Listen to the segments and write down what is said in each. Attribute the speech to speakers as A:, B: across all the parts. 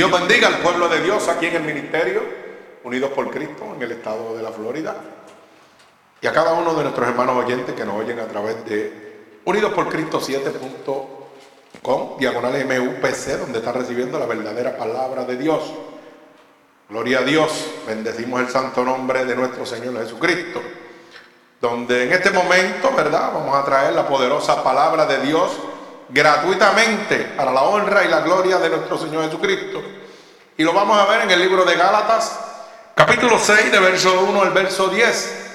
A: Dios bendiga al pueblo de Dios aquí en el ministerio, unidos por Cristo, en el estado de la Florida. Y a cada uno de nuestros hermanos oyentes que nos oyen a través de Unidos por Cristo 7.com, diagonal MUPC, donde está recibiendo la verdadera palabra de Dios. Gloria a Dios, bendecimos el santo nombre de nuestro Señor Jesucristo. Donde en este momento, ¿verdad? Vamos a traer la poderosa palabra de Dios gratuitamente para la honra y la gloria de nuestro Señor Jesucristo. Y lo vamos a ver en el libro de Gálatas, capítulo 6, de verso 1 al verso 10,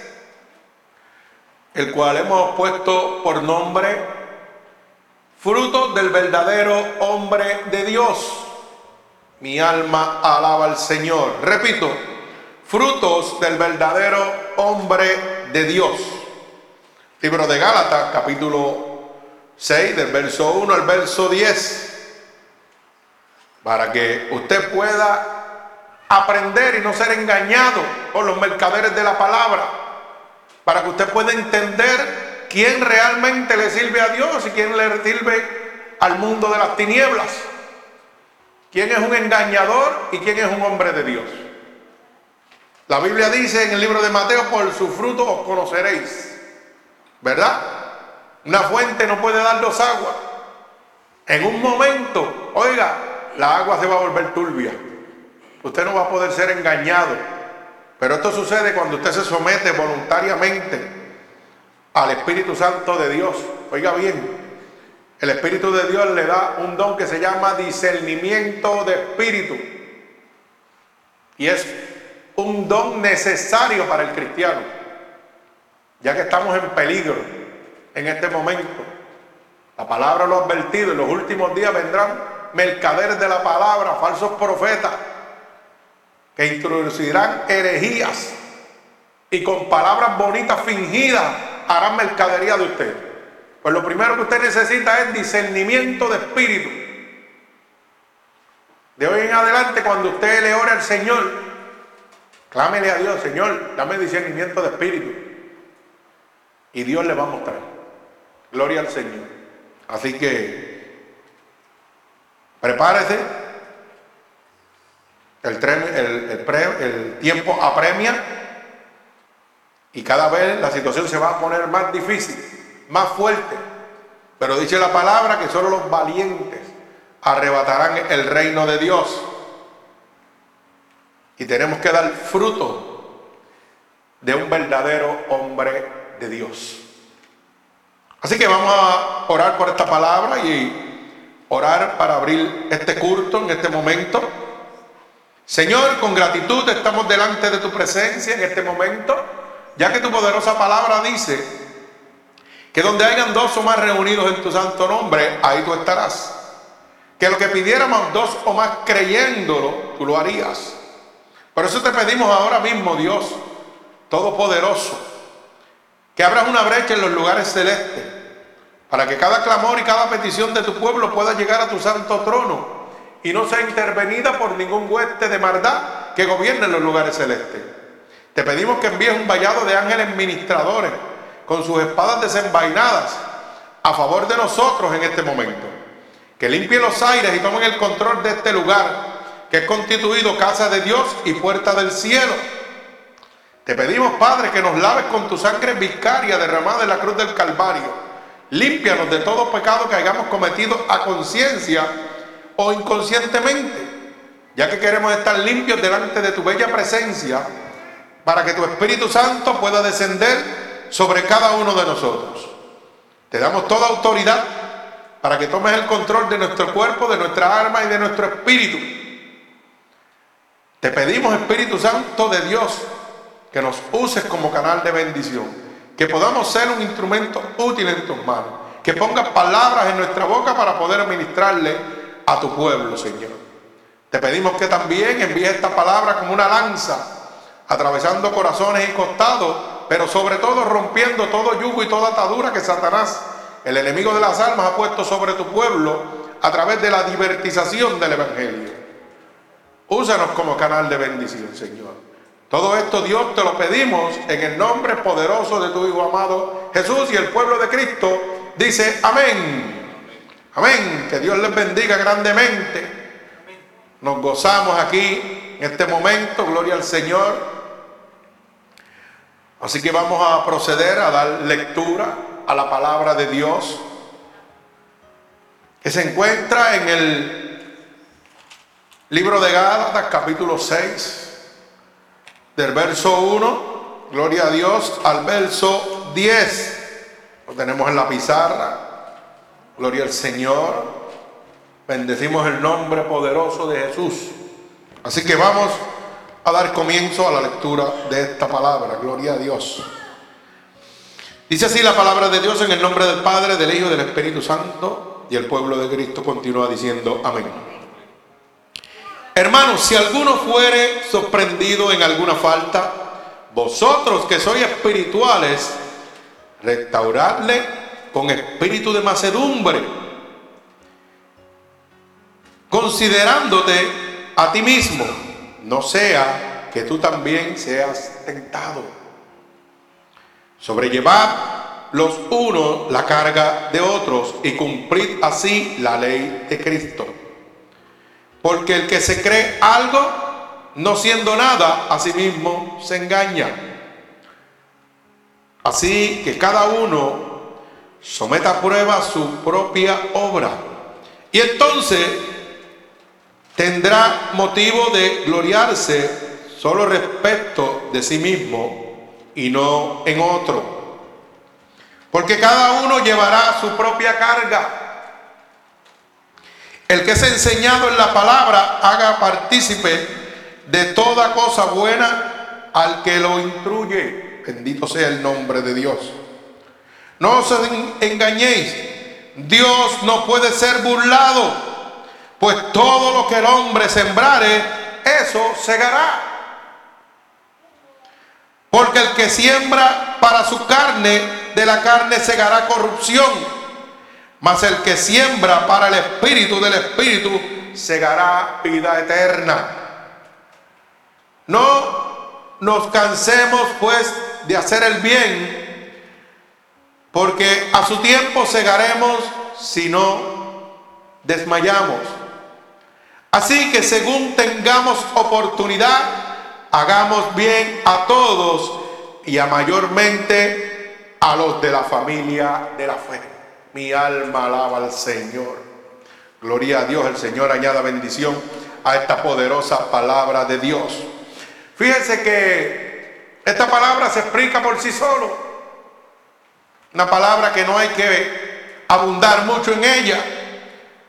A: el cual hemos puesto por nombre fruto del verdadero hombre de Dios. Mi alma alaba al Señor. Repito, frutos del verdadero hombre de Dios. Libro de Gálatas, capítulo 6, del verso 1 al verso 10, para que usted pueda aprender y no ser engañado por los mercaderes de la palabra, para que usted pueda entender quién realmente le sirve a Dios y quién le sirve al mundo de las tinieblas, quién es un engañador y quién es un hombre de Dios. La Biblia dice en el libro de Mateo, por su fruto os conoceréis, ¿verdad? Una fuente no puede dar dos aguas. En un momento, oiga, la agua se va a volver turbia. Usted no va a poder ser engañado. Pero esto sucede cuando usted se somete voluntariamente al Espíritu Santo de Dios. Oiga bien, el Espíritu de Dios le da un don que se llama discernimiento de espíritu. Y es un don necesario para el cristiano, ya que estamos en peligro en este momento. La palabra lo ha advertido, en los últimos días vendrán mercaderes de la palabra, falsos profetas, que introducirán herejías y con palabras bonitas fingidas harán mercadería de usted. Pues lo primero que usted necesita es discernimiento de espíritu. De hoy en adelante, cuando usted le ore al Señor, clámele a Dios, Señor, dame discernimiento de espíritu. Y Dios le va a mostrar. Gloria al Señor. Así que prepárese. El, el, tiempo apremia y cada vez la situación se va a poner más difícil, más fuerte. Pero dice la palabra que solo los valientes arrebatarán el reino de Dios. Y tenemos que dar fruto de un verdadero hombre de Dios. Así que vamos a orar por esta palabra y orar para abrir este culto en este momento. Señor, con gratitud estamos delante de tu presencia en este momento, ya que tu poderosa palabra dice que donde hayan dos o más reunidos en tu santo nombre, ahí tú estarás. Que lo que pidiéramos dos o más creyéndolo, tú lo harías. Por eso te pedimos ahora mismo, Dios Todopoderoso, que abras una brecha en los lugares celestes para que cada clamor y cada petición de tu pueblo pueda llegar a tu santo trono y no sea intervenida por ningún hueste de maldad que gobierne los lugares celestes. Te pedimos que envíes un vallado de ángeles ministradores con sus espadas desenvainadas a favor de nosotros en este momento. Que limpien los aires y tomen el control de este lugar que es constituido casa de Dios y puerta del cielo. Te pedimos, Padre, que nos laves con tu sangre vicaria derramada en la cruz del Calvario Límpianos de todo pecado que hayamos cometido a conciencia o inconscientemente, ya que queremos estar limpios delante de tu bella presencia, para que tu Espíritu Santo pueda descender sobre cada uno de nosotros. Te damos toda autoridad para que tomes el control de nuestro cuerpo, de nuestra alma y de nuestro espíritu. Te pedimos, Espíritu Santo de Dios, que nos uses como canal de bendición que podamos ser un instrumento útil en tus manos, que pongas palabras en nuestra boca para poder administrarle a tu pueblo, Señor. Te pedimos que también envíes esta palabra como una lanza, atravesando corazones y costados, pero sobre todo rompiendo todo yugo y toda atadura que Satanás, el enemigo de las almas, ha puesto sobre tu pueblo a través de la divertización del Evangelio. Úsanos como canal de bendición, Señor. Todo esto Dios te lo pedimos en el nombre poderoso de tu Hijo amado Jesús y el pueblo de Cristo dice amén. Amén. Que Dios les bendiga grandemente. Nos gozamos aquí en este momento, gloria al Señor. Así que vamos a proceder a dar lectura a la palabra de Dios que se encuentra en el libro de Gálatas capítulo 6 del verso 1, gloria a Dios, al verso 10. Lo tenemos en la pizarra. Gloria al Señor. Bendecimos el nombre poderoso de Jesús. Así que vamos a dar comienzo a la lectura de esta palabra. Gloria a Dios. Dice así la palabra de Dios en el nombre del Padre, del Hijo y del Espíritu Santo. Y el pueblo de Cristo continúa diciendo amén. Hermanos, si alguno fuere sorprendido en alguna falta, vosotros que sois espirituales, restauradle con espíritu de macedumbre considerándote a ti mismo, no sea que tú también seas tentado. Sobrellevad los unos la carga de otros y cumplid así la ley de Cristo. Porque el que se cree algo, no siendo nada, a sí mismo se engaña. Así que cada uno someta a prueba su propia obra. Y entonces tendrá motivo de gloriarse solo respecto de sí mismo y no en otro. Porque cada uno llevará su propia carga. El que es enseñado en la palabra haga partícipe de toda cosa buena al que lo instruye. Bendito sea el nombre de Dios. No os engañéis. Dios no puede ser burlado pues todo lo que el hombre sembrare, eso segará. Porque el que siembra para su carne, de la carne segará corrupción. Mas el que siembra para el espíritu del espíritu, segará vida eterna. No nos cansemos pues de hacer el bien, porque a su tiempo segaremos si no desmayamos. Así que según tengamos oportunidad, hagamos bien a todos y a mayormente a los de la familia de la fe. Mi alma alaba al Señor. Gloria a Dios, el Señor añada bendición a esta poderosa palabra de Dios. Fíjense que esta palabra se explica por sí solo. Una palabra que no hay que abundar mucho en ella,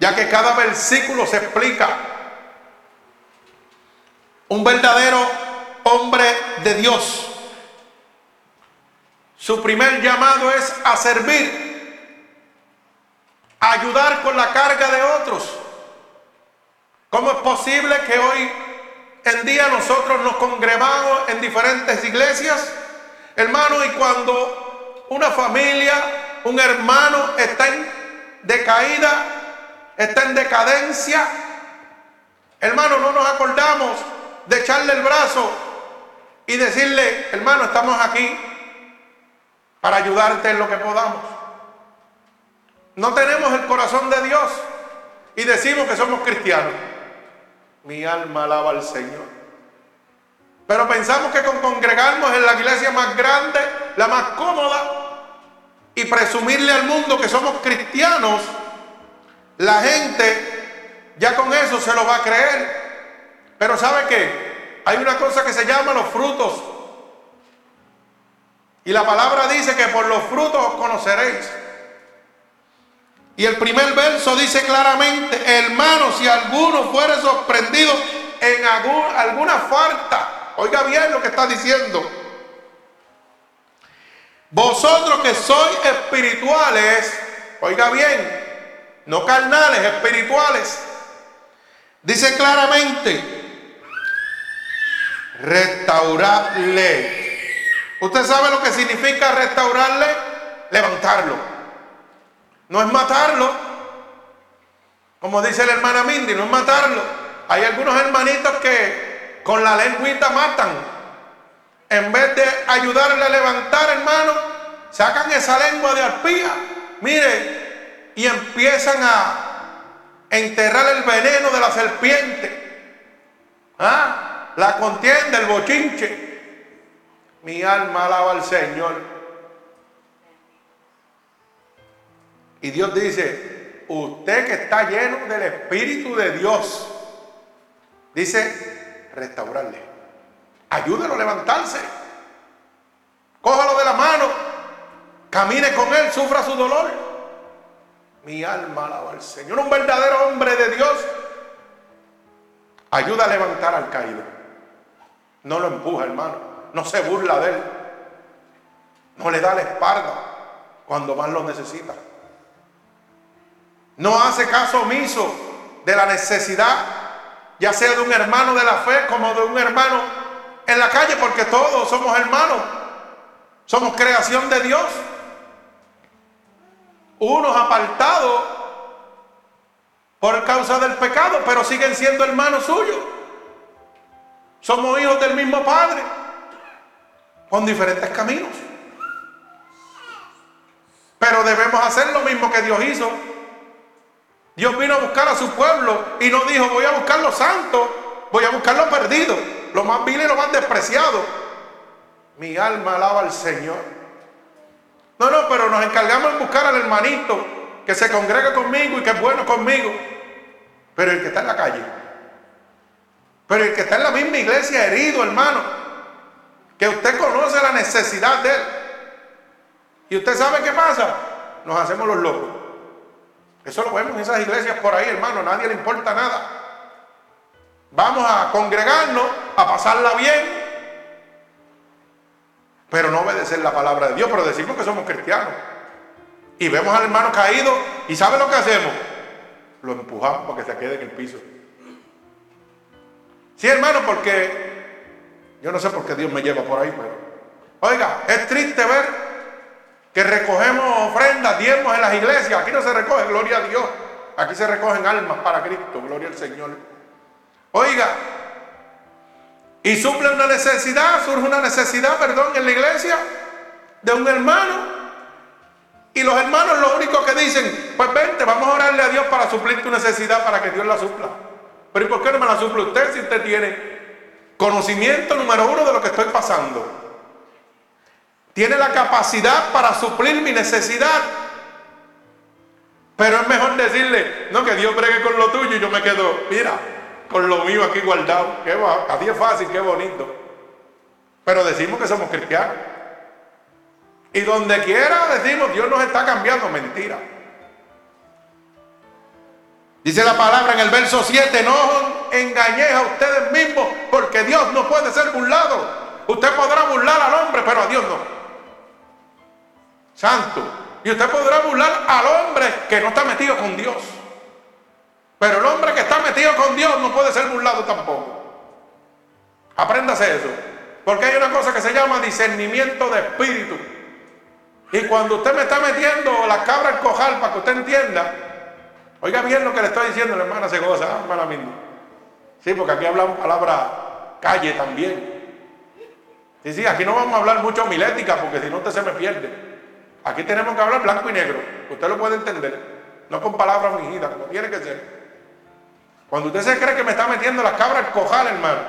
A: ya que cada versículo se explica un verdadero hombre de Dios. Su primer llamado es a servir, ayudar con la carga de otros. ¿Cómo es posible que hoy en día nosotros nos congregamos en diferentes iglesias, hermano, y cuando una familia, un hermano está en decaída, está en decadencia, hermano, no nos acordamos de echarle el brazo y decirle, hermano, estamos aquí para ayudarte en lo que podamos. No tenemos el corazón de Dios y decimos que somos cristianos. Mi alma alaba al Señor. Pero pensamos que con congregarnos en la iglesia más grande, la más cómoda, y presumirle al mundo que somos cristianos, la gente ya con eso se lo va a creer. Pero ¿sabe qué? Hay una cosa que se llama los frutos. Y la palabra dice que por los frutos os conoceréis. Y el primer verso dice claramente, hermano, si alguno fuere sorprendido en alguna falta, oiga bien lo que está diciendo. Vosotros que sois espirituales, oiga bien, no carnales, espirituales, dice claramente, restaurarle. ¿Usted sabe lo que significa restaurarle? Levantarlo. No es matarlo. Como dice la hermana Mindy, no es matarlo. Hay algunos hermanitos que con la lengüita matan. En vez de ayudarle a levantar, hermano, sacan esa lengua de arpía. Mire, y empiezan a enterrar el veneno de la serpiente ¿Ah? La contienda, el bochinche. Mi alma alaba al Señor. Y Dios dice, usted que está lleno del Espíritu de Dios, dice, restaurarle. Ayúdelo a levantarse. Cójalo de la mano. Camine con él, sufra su dolor. Mi alma alaba al Señor. Un verdadero hombre de Dios ayuda a levantar al caído. No lo empuja, hermano. No se burla de él. No le da la espalda cuando más lo necesita. No hace caso omiso de la necesidad, ya sea de un hermano de la fe como de un hermano en la calle, porque todos somos hermanos. Somos creación de Dios. Unos apartados por causa del pecado, pero siguen siendo hermanos suyos. Somos hijos del mismo Padre, con diferentes caminos. Pero debemos hacer lo mismo que Dios hizo. Dios vino a buscar a su pueblo y no dijo, voy a buscar los santos, voy a buscar los perdidos, los más viles y los más despreciados. Mi alma alaba al Señor. No, no, pero nos encargamos en buscar al hermanito que se congrega conmigo y que es bueno conmigo. Pero el que está en la calle, pero el que está en la misma iglesia herido, hermano, que usted conoce la necesidad de él. Y usted sabe qué pasa, nos hacemos los locos. Eso lo vemos en esas iglesias por ahí, hermano, nadie le importa nada. Vamos a congregarnos, a pasarla bien, pero no obedecer la palabra de Dios, pero decimos que somos cristianos. Y vemos al hermano caído y ¿sabe lo que hacemos? Lo empujamos para que se quede en el piso. Sí, hermano, porque yo no sé por qué Dios me lleva por ahí, pero oiga, es triste ver que recogemos ofrendas, diezmos en las iglesias. Aquí no se recoge, gloria a Dios. Aquí se recogen almas para Cristo, gloria al Señor. Oiga, y suple una necesidad, surge una necesidad, perdón, en la iglesia de un hermano. Y los hermanos lo único que dicen, pues vente, vamos a orarle a Dios para suplir tu necesidad, para que Dios la supla. Pero ¿y por qué no me la suple usted si usted tiene conocimiento número uno de lo que estoy pasando? Tiene la capacidad para suplir mi necesidad. Pero es mejor decirle, no, que Dios bregue con lo tuyo y yo me quedo, mira, con lo mío aquí guardado. Qué, así es fácil, qué bonito. Pero decimos que somos cristianos. Y donde quiera decimos, Dios nos está cambiando. Mentira. Dice la palabra en el verso 7, no engañéis a ustedes mismos porque Dios no puede ser burlado. Usted podrá burlar al hombre, pero a Dios no. Santo. Y usted podrá burlar al hombre que no está metido con Dios. Pero el hombre que está metido con Dios no puede ser burlado tampoco. Apréndase eso. Porque hay una cosa que se llama discernimiento de espíritu. Y cuando usted me está metiendo la cabra al cojal para que usted entienda, oiga bien lo que le estoy diciendo, la hermana se goza, hermana misma. Sí, porque aquí hablamos palabra calle también. Sí, sí, aquí no vamos a hablar mucho milética porque si no usted se me pierde. Aquí tenemos que hablar blanco y negro. Usted lo puede entender. No con palabras fingidas, como tiene que ser. Cuando usted se cree que me está metiendo las cabras al cojal, hermano,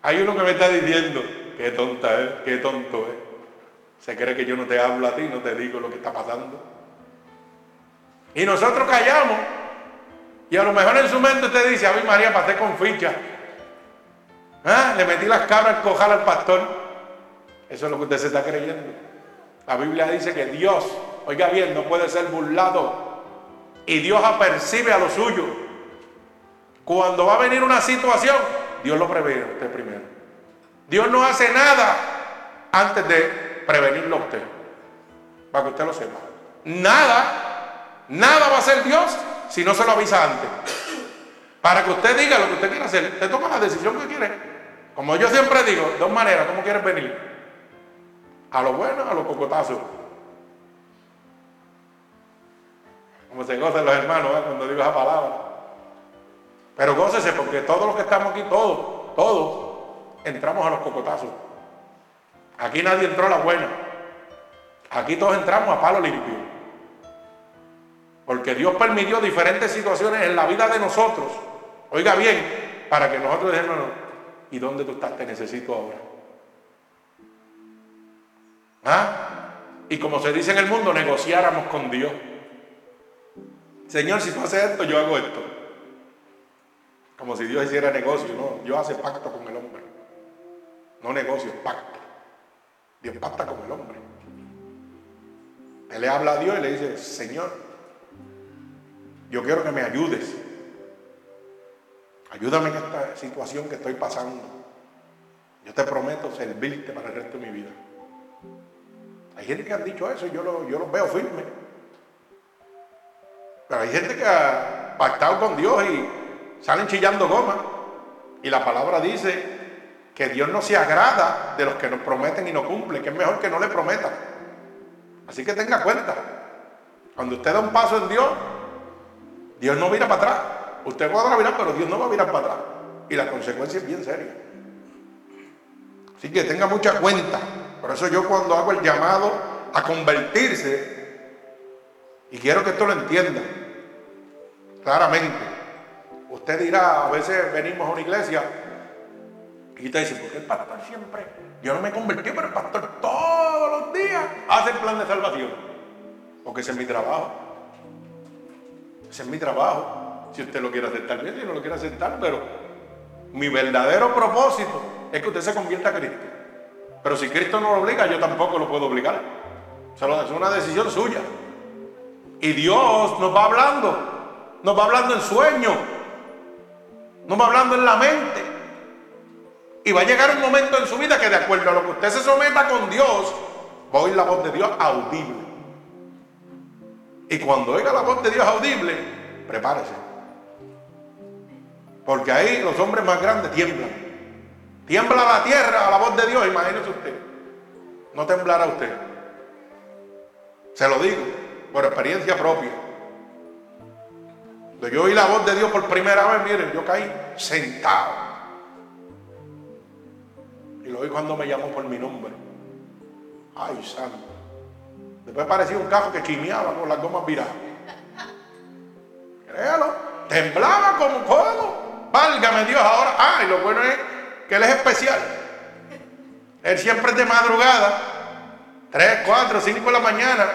A: hay uno que me está diciendo, qué tonta es, qué tonto es. Se cree que yo no te hablo a ti, no te digo lo que está pasando. Y nosotros callamos. Y a lo mejor en su mente usted dice, a mí María pasé con ficha. ¿Ah? Le metí las cabras al cojal al pastor. Eso es lo que usted se está creyendo. La Biblia dice que Dios, oiga bien, no puede ser burlado. Y Dios apercibe a lo suyo. Cuando va a venir una situación, Dios lo prevé usted primero. Dios no hace nada antes de prevenirlo a usted. Para que usted lo sepa. Nada, nada va a hacer Dios si no se lo avisa antes. Para que usted diga lo que usted quiere hacer. Usted toma la decisión que quiere. Como yo siempre digo, dos maneras, ¿cómo quieres venir? A lo bueno, a los cocotazos. Como se gozan los hermanos cuando digo esa palabra. Pero gócese porque todos los que estamos aquí, todos, todos, entramos a los cocotazos. Aquí nadie entró a la buena. Aquí todos entramos a palo limpio. Porque Dios permitió diferentes situaciones en la vida de nosotros. Oiga bien, para que nosotros dijéramos, ¿y dónde tú estás? Te necesito ahora. ¿Ah? Y como se dice en el mundo, negociáramos con Dios. Señor, si tú haces esto, yo hago esto. Como si Dios hiciera negocio, no. Dios hace pacto con el hombre. No negocio, pacto. Dios pacta con el hombre. Él le habla a Dios y le dice, Señor, yo quiero que me ayudes. Ayúdame en esta situación que estoy pasando. Yo te prometo servirte para el resto de mi vida. Hay gente que ha dicho eso yo lo, yo lo veo firme. Pero hay gente que ha pactado con Dios y salen chillando goma. Y la palabra dice que Dios no se agrada de los que nos prometen y no cumplen, que es mejor que no le prometan. Así que tenga cuenta. Cuando usted da un paso en Dios, Dios no mira para atrás. Usted podrá mirar, pero Dios no va a mirar para atrás. Y la consecuencia es bien seria. Así que tenga mucha cuenta. Por eso yo cuando hago el llamado a convertirse, y quiero que esto lo entienda claramente, usted dirá, a veces venimos a una iglesia y usted dice, ¿por qué el pastor siempre? Yo no me convertí, pero el pastor todos los días hace el plan de salvación. Porque ese es mi trabajo. Ese es mi trabajo. Si usted lo quiere aceptar bien, si no lo quiere aceptar, pero mi verdadero propósito es que usted se convierta a Cristo. Pero si Cristo no lo obliga, yo tampoco lo puedo obligar. es una decisión suya. Y Dios nos va hablando. Nos va hablando en sueño. Nos va hablando en la mente. Y va a llegar un momento en su vida que de acuerdo a lo que usted se someta con Dios, va a oír la voz de Dios audible. Y cuando oiga la voz de Dios audible, prepárese. Porque ahí los hombres más grandes tiemblan. Tiembla la tierra a la voz de Dios, imagínese usted. No temblará usted. Se lo digo, por experiencia propia. Cuando yo oí la voz de Dios por primera vez, miren, yo caí sentado. Y lo oí cuando me llamó por mi nombre. Ay, santo. Después parecía un carro que chimeaba con las gomas viradas. Créalo. Temblaba como fuego. Válgame Dios ahora. Ah, y lo bueno es que Él es especial. Él siempre es de madrugada. 3, 4, 5 de la mañana.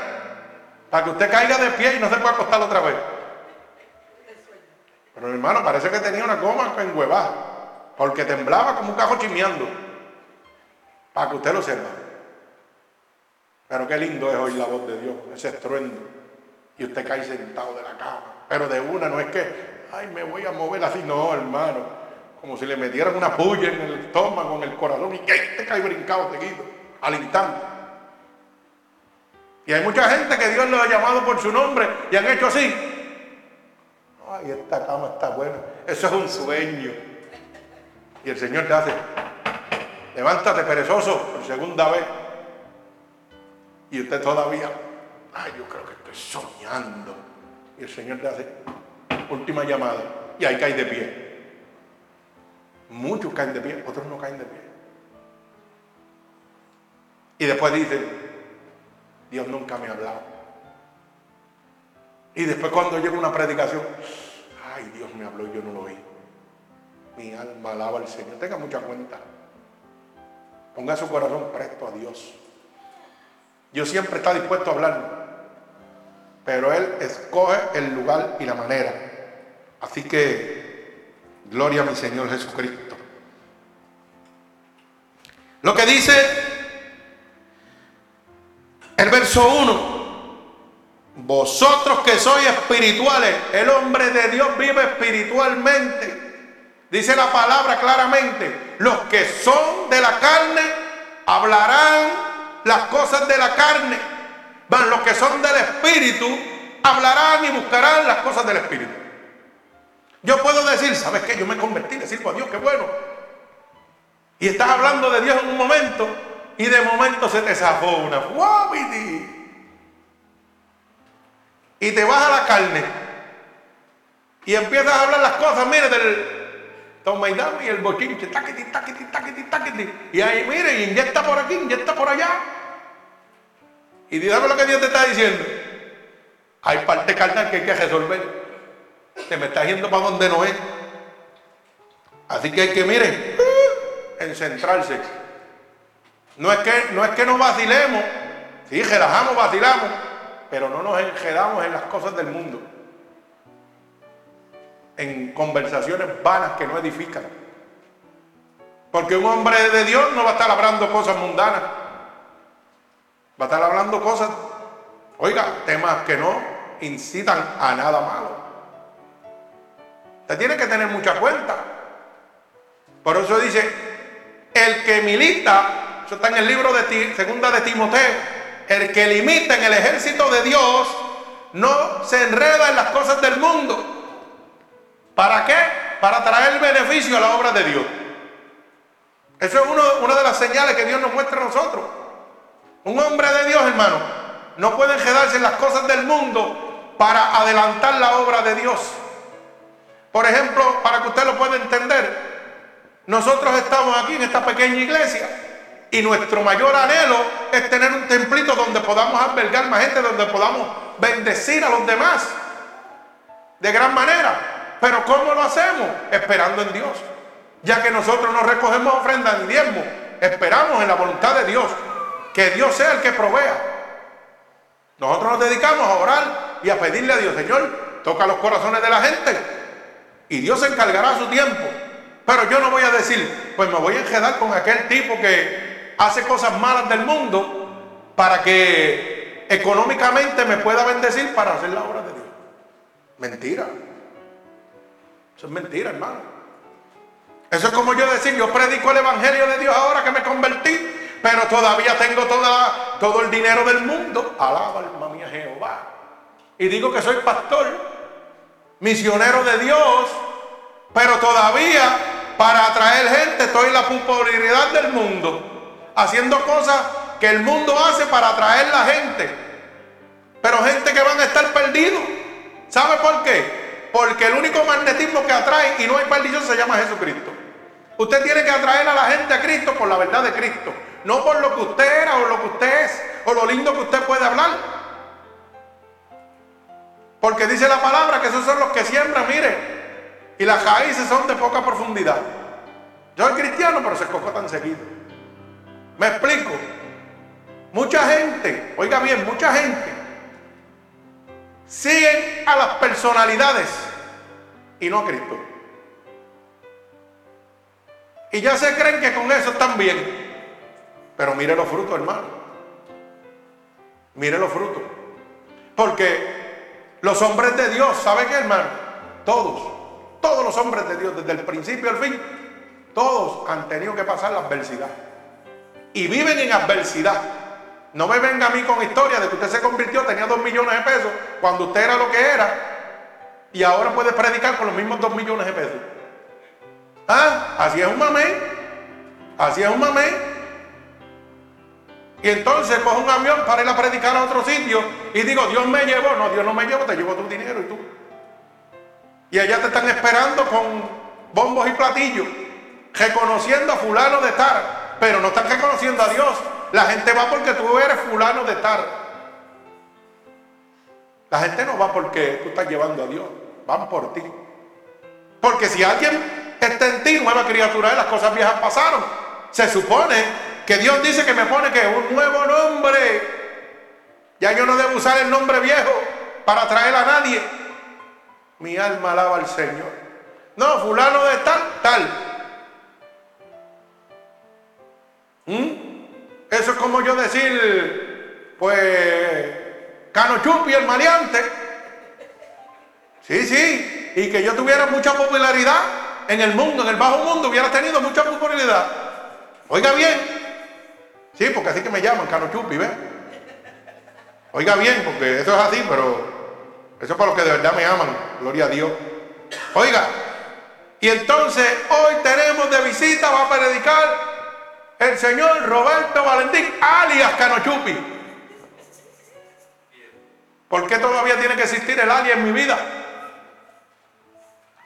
A: Para que usted caiga de pie y no se pueda acostar otra vez. Pero hermano, parece que tenía una goma huevada Porque temblaba como un cajo chimeando. Para que usted lo sepa. Pero qué lindo es oír la voz de Dios, ese estruendo. Y usted cae sentado de la cama. Pero de una no es que, ay, me voy a mover así. No, hermano. Como si le metieran una puya en el estómago, en el corazón. Y que te cae brincado seguido, al instante. Y hay mucha gente que Dios le ha llamado por su nombre y han hecho así. Ay, esta cama está buena. Eso es un sueño. Y el Señor te hace, levántate perezoso por segunda vez. Y usted todavía, ay, yo creo que estoy soñando. Y el Señor te hace última llamada. Y ahí cae de pie. Muchos caen de pie, otros no caen de pie. Y después dicen, Dios nunca me ha hablado. Y después cuando llega una predicación, ay, Dios me habló y yo no lo oí. Mi alma alaba al Señor. Tenga mucha cuenta. Ponga su corazón presto a Dios. Dios siempre está dispuesto a hablar. Pero Él escoge el lugar y la manera. Así que, gloria a mi Señor Jesucristo. Lo que dice el verso 1. Vosotros que sois espirituales, el hombre de Dios vive espiritualmente. Dice la palabra claramente, los que son de la carne hablarán las cosas de la carne, van los que son del espíritu hablarán y buscarán las cosas del espíritu. Yo puedo decir, ¿sabes qué? Yo me convertí, decir a Dios, qué bueno. Y estás hablando de Dios en un momento y de momento se te zafó una y te vas a la carne y empiezas a hablar las cosas, mire, del, toma y dame y el bochinche, taquiti, taquiti, taquiti, taquiti. Y ahí, mire, inyecta por aquí, inyecta por allá. Y dígame lo que Dios te está diciendo. Hay parte carnal que hay que resolver. Te me estás yendo para donde no es. Así que hay que, miren, en centrarse. No es que no, es que nos vacilemos, sí, relajamos, vacilamos, pero no nos enredamos en las cosas del mundo. En conversaciones vanas que no edifican. Porque un hombre de Dios no va a estar hablando cosas mundanas. Va a estar hablando cosas, oiga, temas que no incitan a nada malo. Usted tiene que tener mucha cuenta. Por eso dice, el que milita, eso está en el libro de segunda de Timoteo, el que limita en el ejército de Dios no se enreda en las cosas del mundo. ¿Para qué? Para traer beneficio a la obra de Dios. Eso es una de las señales que Dios nos muestra a nosotros. Un hombre de Dios, hermano, no puede enredarse en las cosas del mundo para adelantar la obra de Dios. Por ejemplo, para que usted lo pueda entender, nosotros estamos aquí en esta pequeña iglesia y nuestro mayor anhelo es tener un templito donde podamos albergar más gente, donde podamos bendecir a los demás de gran manera. Pero ¿cómo lo hacemos? Esperando en Dios. Ya que nosotros no recogemos ofrendas ni diezmo, esperamos en la voluntad de Dios, que Dios sea el que provea. Nosotros nos dedicamos a orar y a pedirle a Dios, Señor, toca los corazones de la gente y Dios se encargará a su tiempo. Pero yo no voy a decir, pues me voy a enredar con aquel tipo que hace cosas malas del mundo para que económicamente me pueda bendecir para hacer la obra de Dios. Mentira. Eso es mentira, hermano. Eso es como yo decir, yo predico el Evangelio de Dios ahora que me convertí, pero todavía tengo toda, todo el dinero del mundo. Alaba alma mía Jehová. Y digo que soy pastor misionero de Dios, pero todavía para atraer gente estoy en la popularidad del mundo, haciendo cosas que el mundo hace para atraer la gente, pero gente que van a estar perdidos. ¿Sabe por qué? Porque el único magnetismo que atrae y no hay perdición se llama Jesucristo. Usted tiene que atraer a la gente a Cristo por la verdad de Cristo, no por lo que usted era o lo que usted es o lo lindo que usted puede hablar. Porque dice la palabra que esos son los que siembran, mire. Y las raíces son de poca profundidad. Yo soy cristiano, pero se cojo tan seguido. Me explico. Mucha gente, oiga bien, mucha gente sigue a las personalidades y no a Cristo. Y ya se creen que con eso están bien. Pero mire los frutos, hermano. Mire los frutos. Porque los hombres de Dios, ¿sabe qué, hermano? Todos, todos los hombres de Dios, desde el principio al fin, todos han tenido que pasar la adversidad. Y viven en adversidad. No me venga a mí con historia de que usted se convirtió, tenía dos millones de pesos, cuando usted era lo que era, y ahora puede predicar con los mismos dos millones de pesos. ¿Ah? Así es un mamé. Así es un mamé. Y entonces cojo un avión para ir a predicar a otro sitio y digo, Dios me llevó. No, Dios no me llevó, te llevó tu dinero y tú. Y allá te están esperando con bombos y platillos, reconociendo a fulano de tal, pero no están reconociendo a Dios. La gente va porque tú eres fulano de tal. La gente no va porque tú estás llevando a Dios, van por ti. Porque si alguien está en ti, nueva criatura, las cosas viejas pasaron. Se supone que Dios dice que me pone que un nuevo nombre. Ya yo no debo usar el nombre viejo para atraer a nadie. Mi alma alaba al Señor. No, fulano de tal, tal. ¿Mm? Eso es como yo decir, pues, Cano Chupi, el maleante. Sí, sí. Y que yo tuviera mucha popularidad en el mundo, en el bajo mundo, hubiera tenido mucha popularidad. Oiga bien, Sí, porque así que me llaman, Cano Chupi, ¿ves? Oiga bien, porque eso es así, pero eso es para los que de verdad me aman, gloria a Dios. Oiga, y entonces hoy tenemos de visita, va a predicar el señor Roberto Valentín, alias Canochupi. ¿Por qué todavía tiene que existir el alias en mi vida?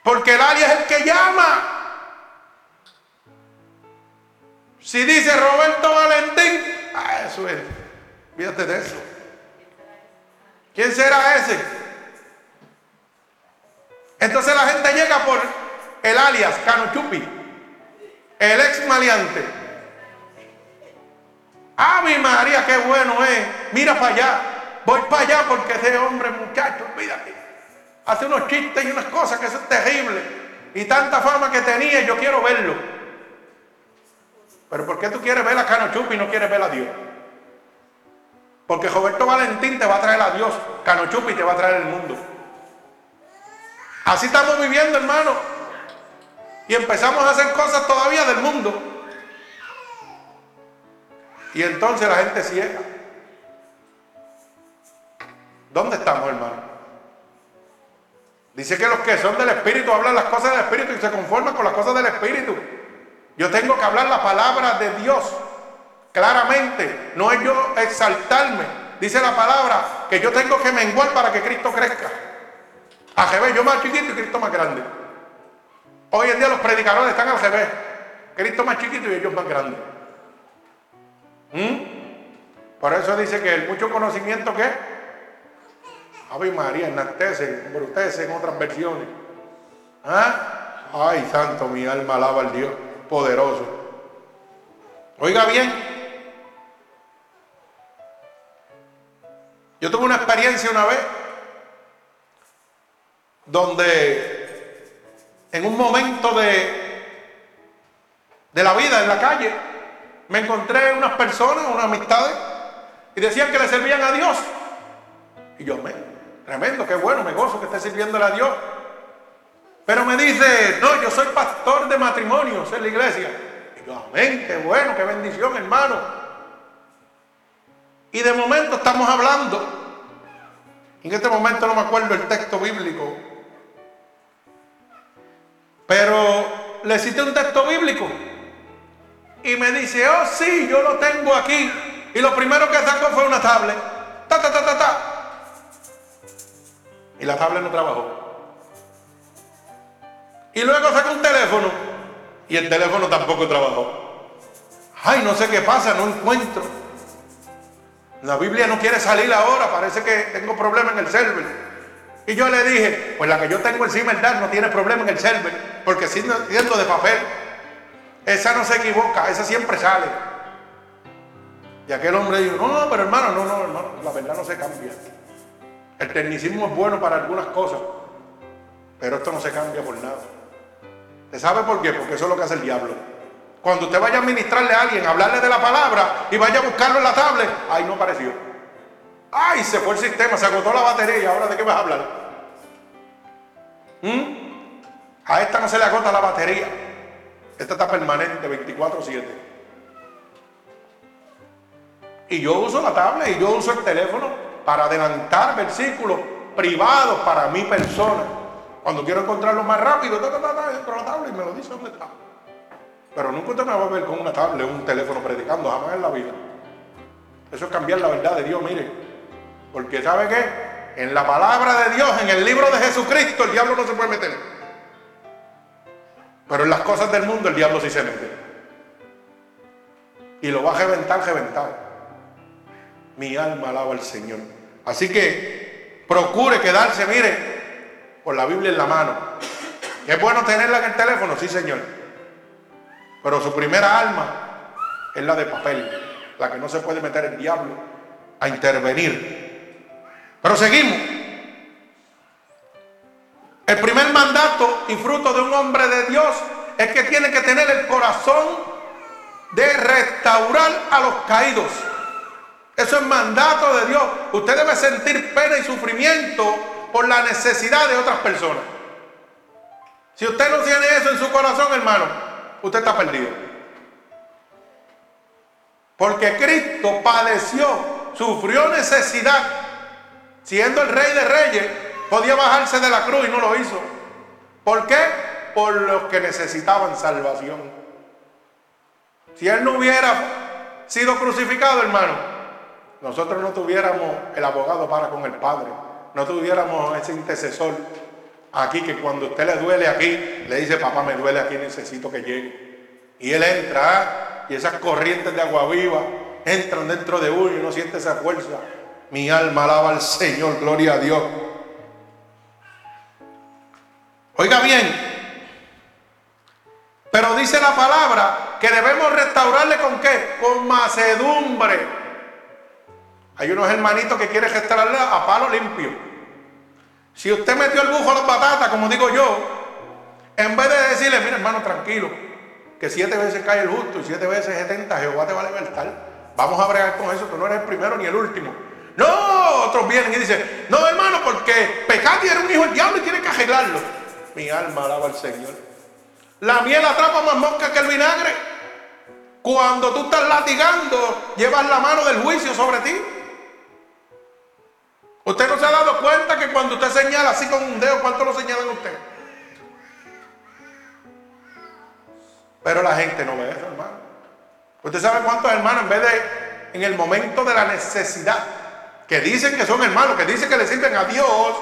A: Porque el alias es el que llama. Si dice Roberto Valentín, eso es. Fíjate de eso. ¿Quién será ese? Entonces la gente llega por el alias Cano Chupi, el ex maleante. ¡Ave María, qué bueno es! Mira para allá, voy para allá porque ese hombre, muchacho, olvídate. Hace unos chistes y unas cosas que eso es terrible. Y tanta fama que tenía, yo quiero verlo. Pero ¿por qué tú quieres ver a Cano Chupi y no quieres ver a Dios? Porque Roberto Valentín te va a traer a Dios, Cano Chupi te va a traer el mundo. Así estamos viviendo, hermano. Y empezamos a hacer cosas todavía del mundo. Y entonces la gente ciega. ¿Dónde estamos, hermano? Dice que los que son del Espíritu hablan las cosas del Espíritu y se conforman con las cosas del Espíritu. Yo tengo que hablar la palabra de Dios claramente. No es yo exaltarme. Dice la palabra que yo tengo que menguar para que Cristo crezca. A revés, yo más chiquito y Cristo más grande. Hoy en día los predicadores están al revés. Cristo más chiquito y ellos más grandes. ¿Mm? Por eso dice que el mucho conocimiento que Ave María, enaltece, embrutece en otras versiones. ¿Ah? Ay, santo, mi alma alaba al Dios poderoso. Oiga bien, yo tuve una experiencia una vez donde en un momento de, de la vida en la calle me encontré unas personas, unas amistades, y decían que le servían a Dios. Y yo, me Tremendo, qué bueno, me gozo que esté sirviéndole a Dios. Pero me dice, no, yo soy pastor de matrimonios en la iglesia. Y yo, amén, qué bueno, qué bendición, hermano. Y de momento estamos hablando. En este momento no me acuerdo el texto bíblico. Pero le cité un texto bíblico. Y me dice, oh sí, yo lo tengo aquí. Y lo primero que sacó fue una tablet. Ta, ta, ta, ta, ta. Y la tablet no trabajó. Y luego sacó un teléfono y el teléfono tampoco trabajó. Ay, no sé qué pasa, no encuentro. La Biblia no quiere salir ahora, parece que tengo problema en el server. Y yo le dije, pues la que yo tengo encima el no tiene problema en el server, porque siendo de papel, esa no se equivoca, esa siempre sale. Y aquel hombre dijo, no, no, pero hermano, no, no, hermano, la verdad no se cambia. El tecnicismo es bueno para algunas cosas, pero esto no se cambia por nada. ¿Usted sabe por qué? Porque eso es lo que hace el diablo. Cuando usted vaya a ministrarle a alguien, hablarle de la palabra y vaya a buscarlo en la tablet, ahí no apareció. Ay, se fue el sistema, se agotó la batería ahora de qué vas a hablar. ¿Mm? A esta no se le agota la batería. Esta está permanente, 24-7. Y yo uso la tablet y yo uso el teléfono para adelantar versículos privados para mi persona. Cuando quiero encontrarlo más rápido, entro a la tabla y me lo dice dónde está. Pero nunca usted me va a ver con una tablet o un teléfono predicando, jamás en la vida. Eso es cambiar la verdad de Dios, mire. Porque ¿sabe qué? En la palabra de Dios, en el libro de Jesucristo, el diablo no se puede meter. Pero en las cosas del mundo el diablo sí se mete. Y lo va a reventar, reventar mi alma alaba al Señor. Así que procure quedarse, mire, con la Biblia en la mano. ¿Es bueno tenerla en el teléfono? Sí, Señor. Pero su primera alma es la de papel, la que no se puede meter el diablo a intervenir. Pero seguimos. El primer mandato y fruto de un hombre de Dios es que tiene que tener el corazón de restaurar a los caídos. Eso es mandato de Dios. Usted debe sentir pena y sufrimiento por la necesidad de otras personas. Si usted no tiene eso en su corazón, hermano, usted está perdido. Porque Cristo padeció, sufrió necesidad. Siendo el rey de reyes, podía bajarse de la cruz y no lo hizo. ¿Por qué? Por los que necesitaban salvación. Si él no hubiera sido crucificado, hermano, nosotros no tuviéramos el abogado para con el Padre, no tuviéramos ese intercesor aquí que cuando usted le duele aquí, le dice, papá, me duele aquí, necesito que llegue. Y él entra ¿ah? y esas corrientes de agua viva entran dentro de uno y uno siente esa fuerza. Mi alma alaba al Señor, gloria a Dios. Oiga bien, dice la palabra que debemos restaurarle con qué? Con macedumbre. Hay unos hermanitos que quieren restaurarle a palo limpio. Si usted metió el bujo a las batatas, como digo yo, en vez de decirle, mira hermano, tranquilo, que siete veces cae el justo y siete veces setenta, Jehová te va a libertar. Vamos a bregar con eso, tú no eres el primero ni el último. No, otros vienen y dicen, no hermano, porque pecado era un hijo del diablo y tiene que arreglarlo. Mi alma alaba al Señor. La miel atrapa más mosca que el vinagre. Cuando tú estás latigando, llevas la mano del juicio sobre ti. Usted no se ha dado cuenta que cuando usted señala así con un dedo, ¿cuánto lo señalan usted? Pero la gente no ve eso, hermano. Usted sabe cuántos hermanos, en vez de en el momento de la necesidad, que dicen que son hermanos, que dicen que le sirven a Dios,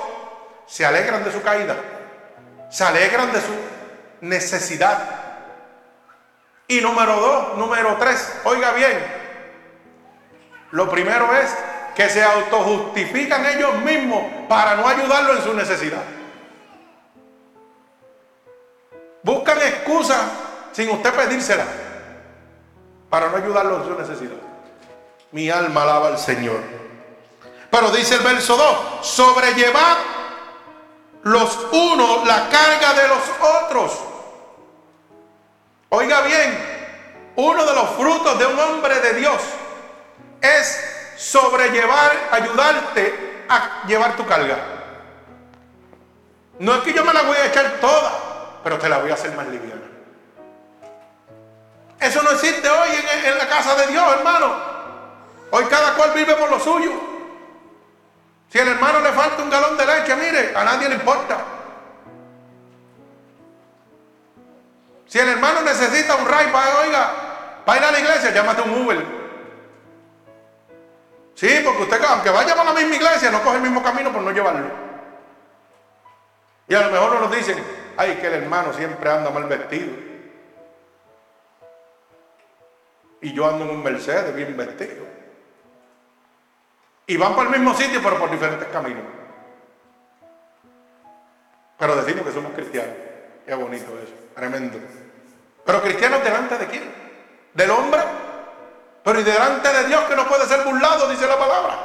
A: se alegran de su caída, se alegran de su necesidad. Y número dos, número tres, oiga bien, lo primero es que se autojustifican ellos mismos para no ayudarlo en su necesidad. Buscan excusas sin usted pedírsela para no ayudarlo en su necesidad. Mi alma alaba al Señor. Pero dice el verso 2, sobrellevar los unos la carga de los otros. Oiga bien, uno de los frutos de un hombre de Dios es sobrellevar, ayudarte a llevar tu carga. No es que yo me la voy a echar toda, pero te la voy a hacer más liviana. Eso no existe hoy en, la casa de Dios, hermano. Hoy cada cual vive por lo suyo. Si al hermano le falta un galón de leche, mire, a nadie le importa. Si el hermano necesita un ray oiga, para ir a la iglesia, llámate un Uber. Sí, porque usted, aunque vaya para la misma iglesia, no coge el mismo camino por no llevarlo. Y a lo mejor nos dicen, ay, que el hermano siempre anda mal vestido. Y yo ando en un Mercedes bien vestido. Y van por el mismo sitio, pero por diferentes caminos. Pero decimos que somos cristianos. Qué bonito eso. Tremendo. Pero cristianos delante de quién? Del hombre. Pero y delante de Dios que no puede ser burlado, dice la palabra.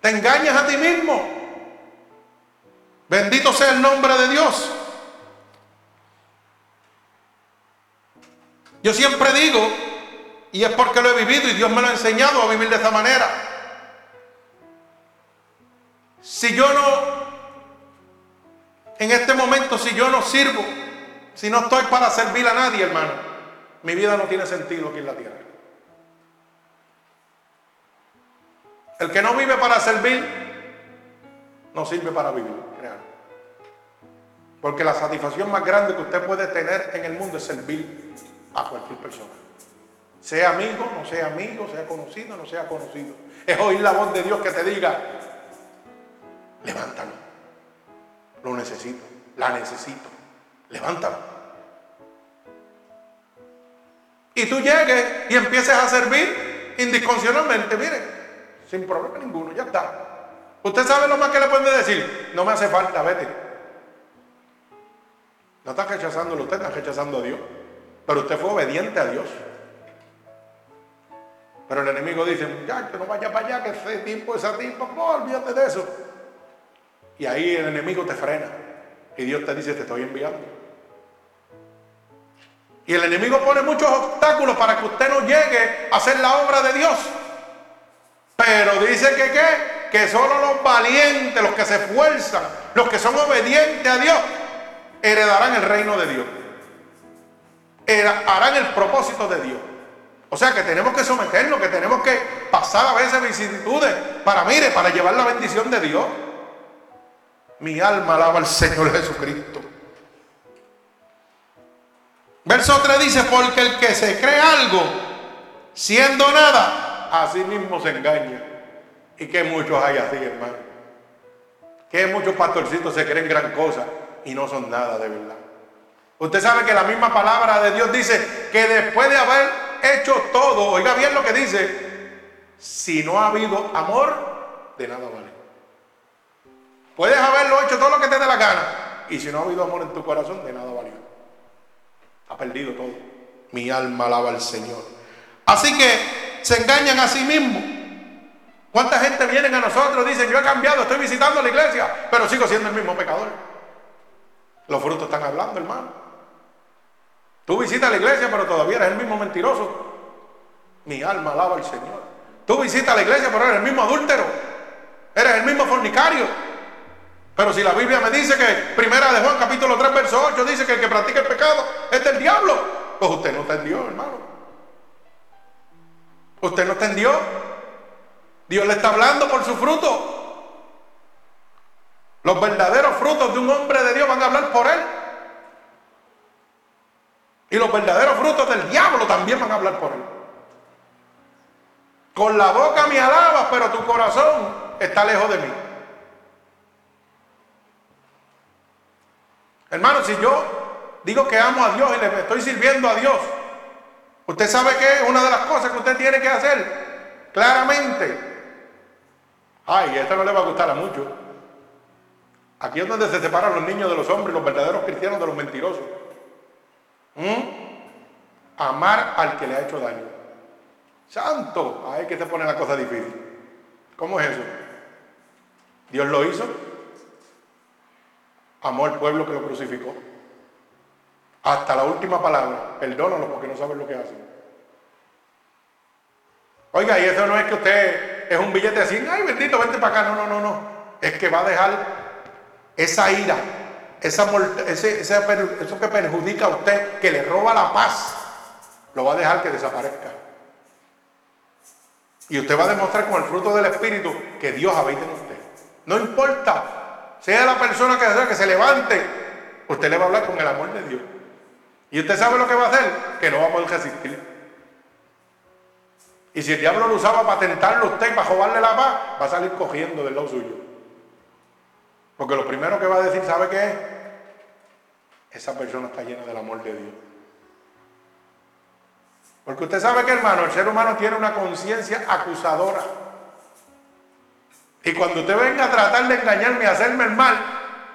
A: Te engañas a ti mismo. Bendito sea el nombre de Dios. Yo siempre digo, y es porque lo he vivido y Dios me lo ha enseñado a vivir de esta manera. Si yo no, en este momento, si yo no sirvo, si no estoy para servir a nadie, hermano, mi vida no tiene sentido aquí en la tierra. El que no vive para servir, no sirve para vivir. Porque la satisfacción más grande que usted puede tener en el mundo es servir a cualquier persona. Sea amigo, no sea amigo, sea conocido, no sea conocido. Es oír la voz de Dios que te diga, levántalo. Lo necesito, la necesito. Levántalo. Y tú llegues y empieces a servir indisconcionalmente, mire, sin problema ninguno, ya está. Usted sabe lo más que le puede decir, no me hace falta, vete. No está rechazándolo, usted está rechazando a Dios. Pero usted fue obediente a Dios. Pero el enemigo dice, ya, que no vaya para allá, que ese tipo, esa tiempo, no, olvídate de eso. Y ahí el enemigo te frena. Y Dios te dice, te estoy enviando. Y el enemigo pone muchos obstáculos para que usted no llegue a hacer la obra de Dios. Pero dice que qué? Que solo los valientes, los que se esfuerzan, los que son obedientes a Dios, heredarán el reino de Dios harán el propósito de Dios. O sea que tenemos que someternos, que tenemos que pasar a veces vicisitudes para, mire, para llevar la bendición de Dios. Mi alma alaba al Señor Jesucristo. Verso 3 dice, porque el que se cree algo, siendo nada, a sí mismo se engaña. Y que muchos hay así, hermano. Que muchos pastorcitos se creen gran cosa y no son nada de verdad. Usted sabe que la misma palabra de Dios dice que después de haber hecho todo, oiga bien lo que dice, si no ha habido amor, de nada vale. Puedes haberlo hecho todo lo que te dé la gana, y si no ha habido amor en tu corazón, de nada vale. Ha perdido todo. Mi alma alaba al Señor. Así que se engañan a sí mismos. ¿Cuánta gente viene a nosotros dicen, yo he cambiado, estoy visitando la iglesia, pero sigo siendo el mismo pecador? Los frutos están hablando, hermano. Tú visitas la iglesia, pero todavía eres el mismo mentiroso. Mi alma alaba al Señor. Tú visitas la iglesia, pero eres el mismo adúltero. Eres el mismo fornicario. Pero si la Biblia me dice que Primera de Juan capítulo 3 verso 8 dice que el que practica el pecado es del diablo, pues usted no está en Dios, hermano. Usted no está en Dios. Dios le está hablando por su fruto. Los verdaderos frutos de un hombre de Dios van a hablar por él. Y los verdaderos frutos del diablo también van a hablar por él. Con la boca me alabas, pero tu corazón está lejos de mí. Hermano, si yo digo que amo a Dios y le estoy sirviendo a Dios, usted sabe que una de las cosas que usted tiene que hacer claramente. Ay, esto no le va a gustar a muchos. Aquí es donde se separan los niños de los hombres, los verdaderos cristianos de los mentirosos. ¿Mm? Amar al que le ha hecho daño. Santo, ahí que se pone la cosa difícil. ¿Cómo es eso? Dios lo hizo, amó al pueblo que lo crucificó. Hasta la última palabra, perdónalo porque no saben lo que hacen. Oiga, y eso no es que usted es un billete así, ay bendito, vente para acá. No, no, no, no. Es que va a dejar esa ira, esa, eso que perjudica a usted, que le roba la paz, lo va a dejar que desaparezca. Y usted va a demostrar con el fruto del Espíritu que Dios habita en usted. No importa, sea la persona que sea, que se levante, usted le va a hablar con el amor de Dios. Y usted sabe lo que va a hacer, que no va a poder resistir. Y si el diablo lo usaba para tentarlo a usted para robarle la paz, va a salir cogiendo del lado suyo. Porque lo primero que va a decir, ¿sabe qué es? Esa persona está llena del amor de Dios. Porque usted sabe que, hermano, el ser humano tiene una conciencia acusadora. Y cuando usted venga a tratar de engañarme y hacerme el mal,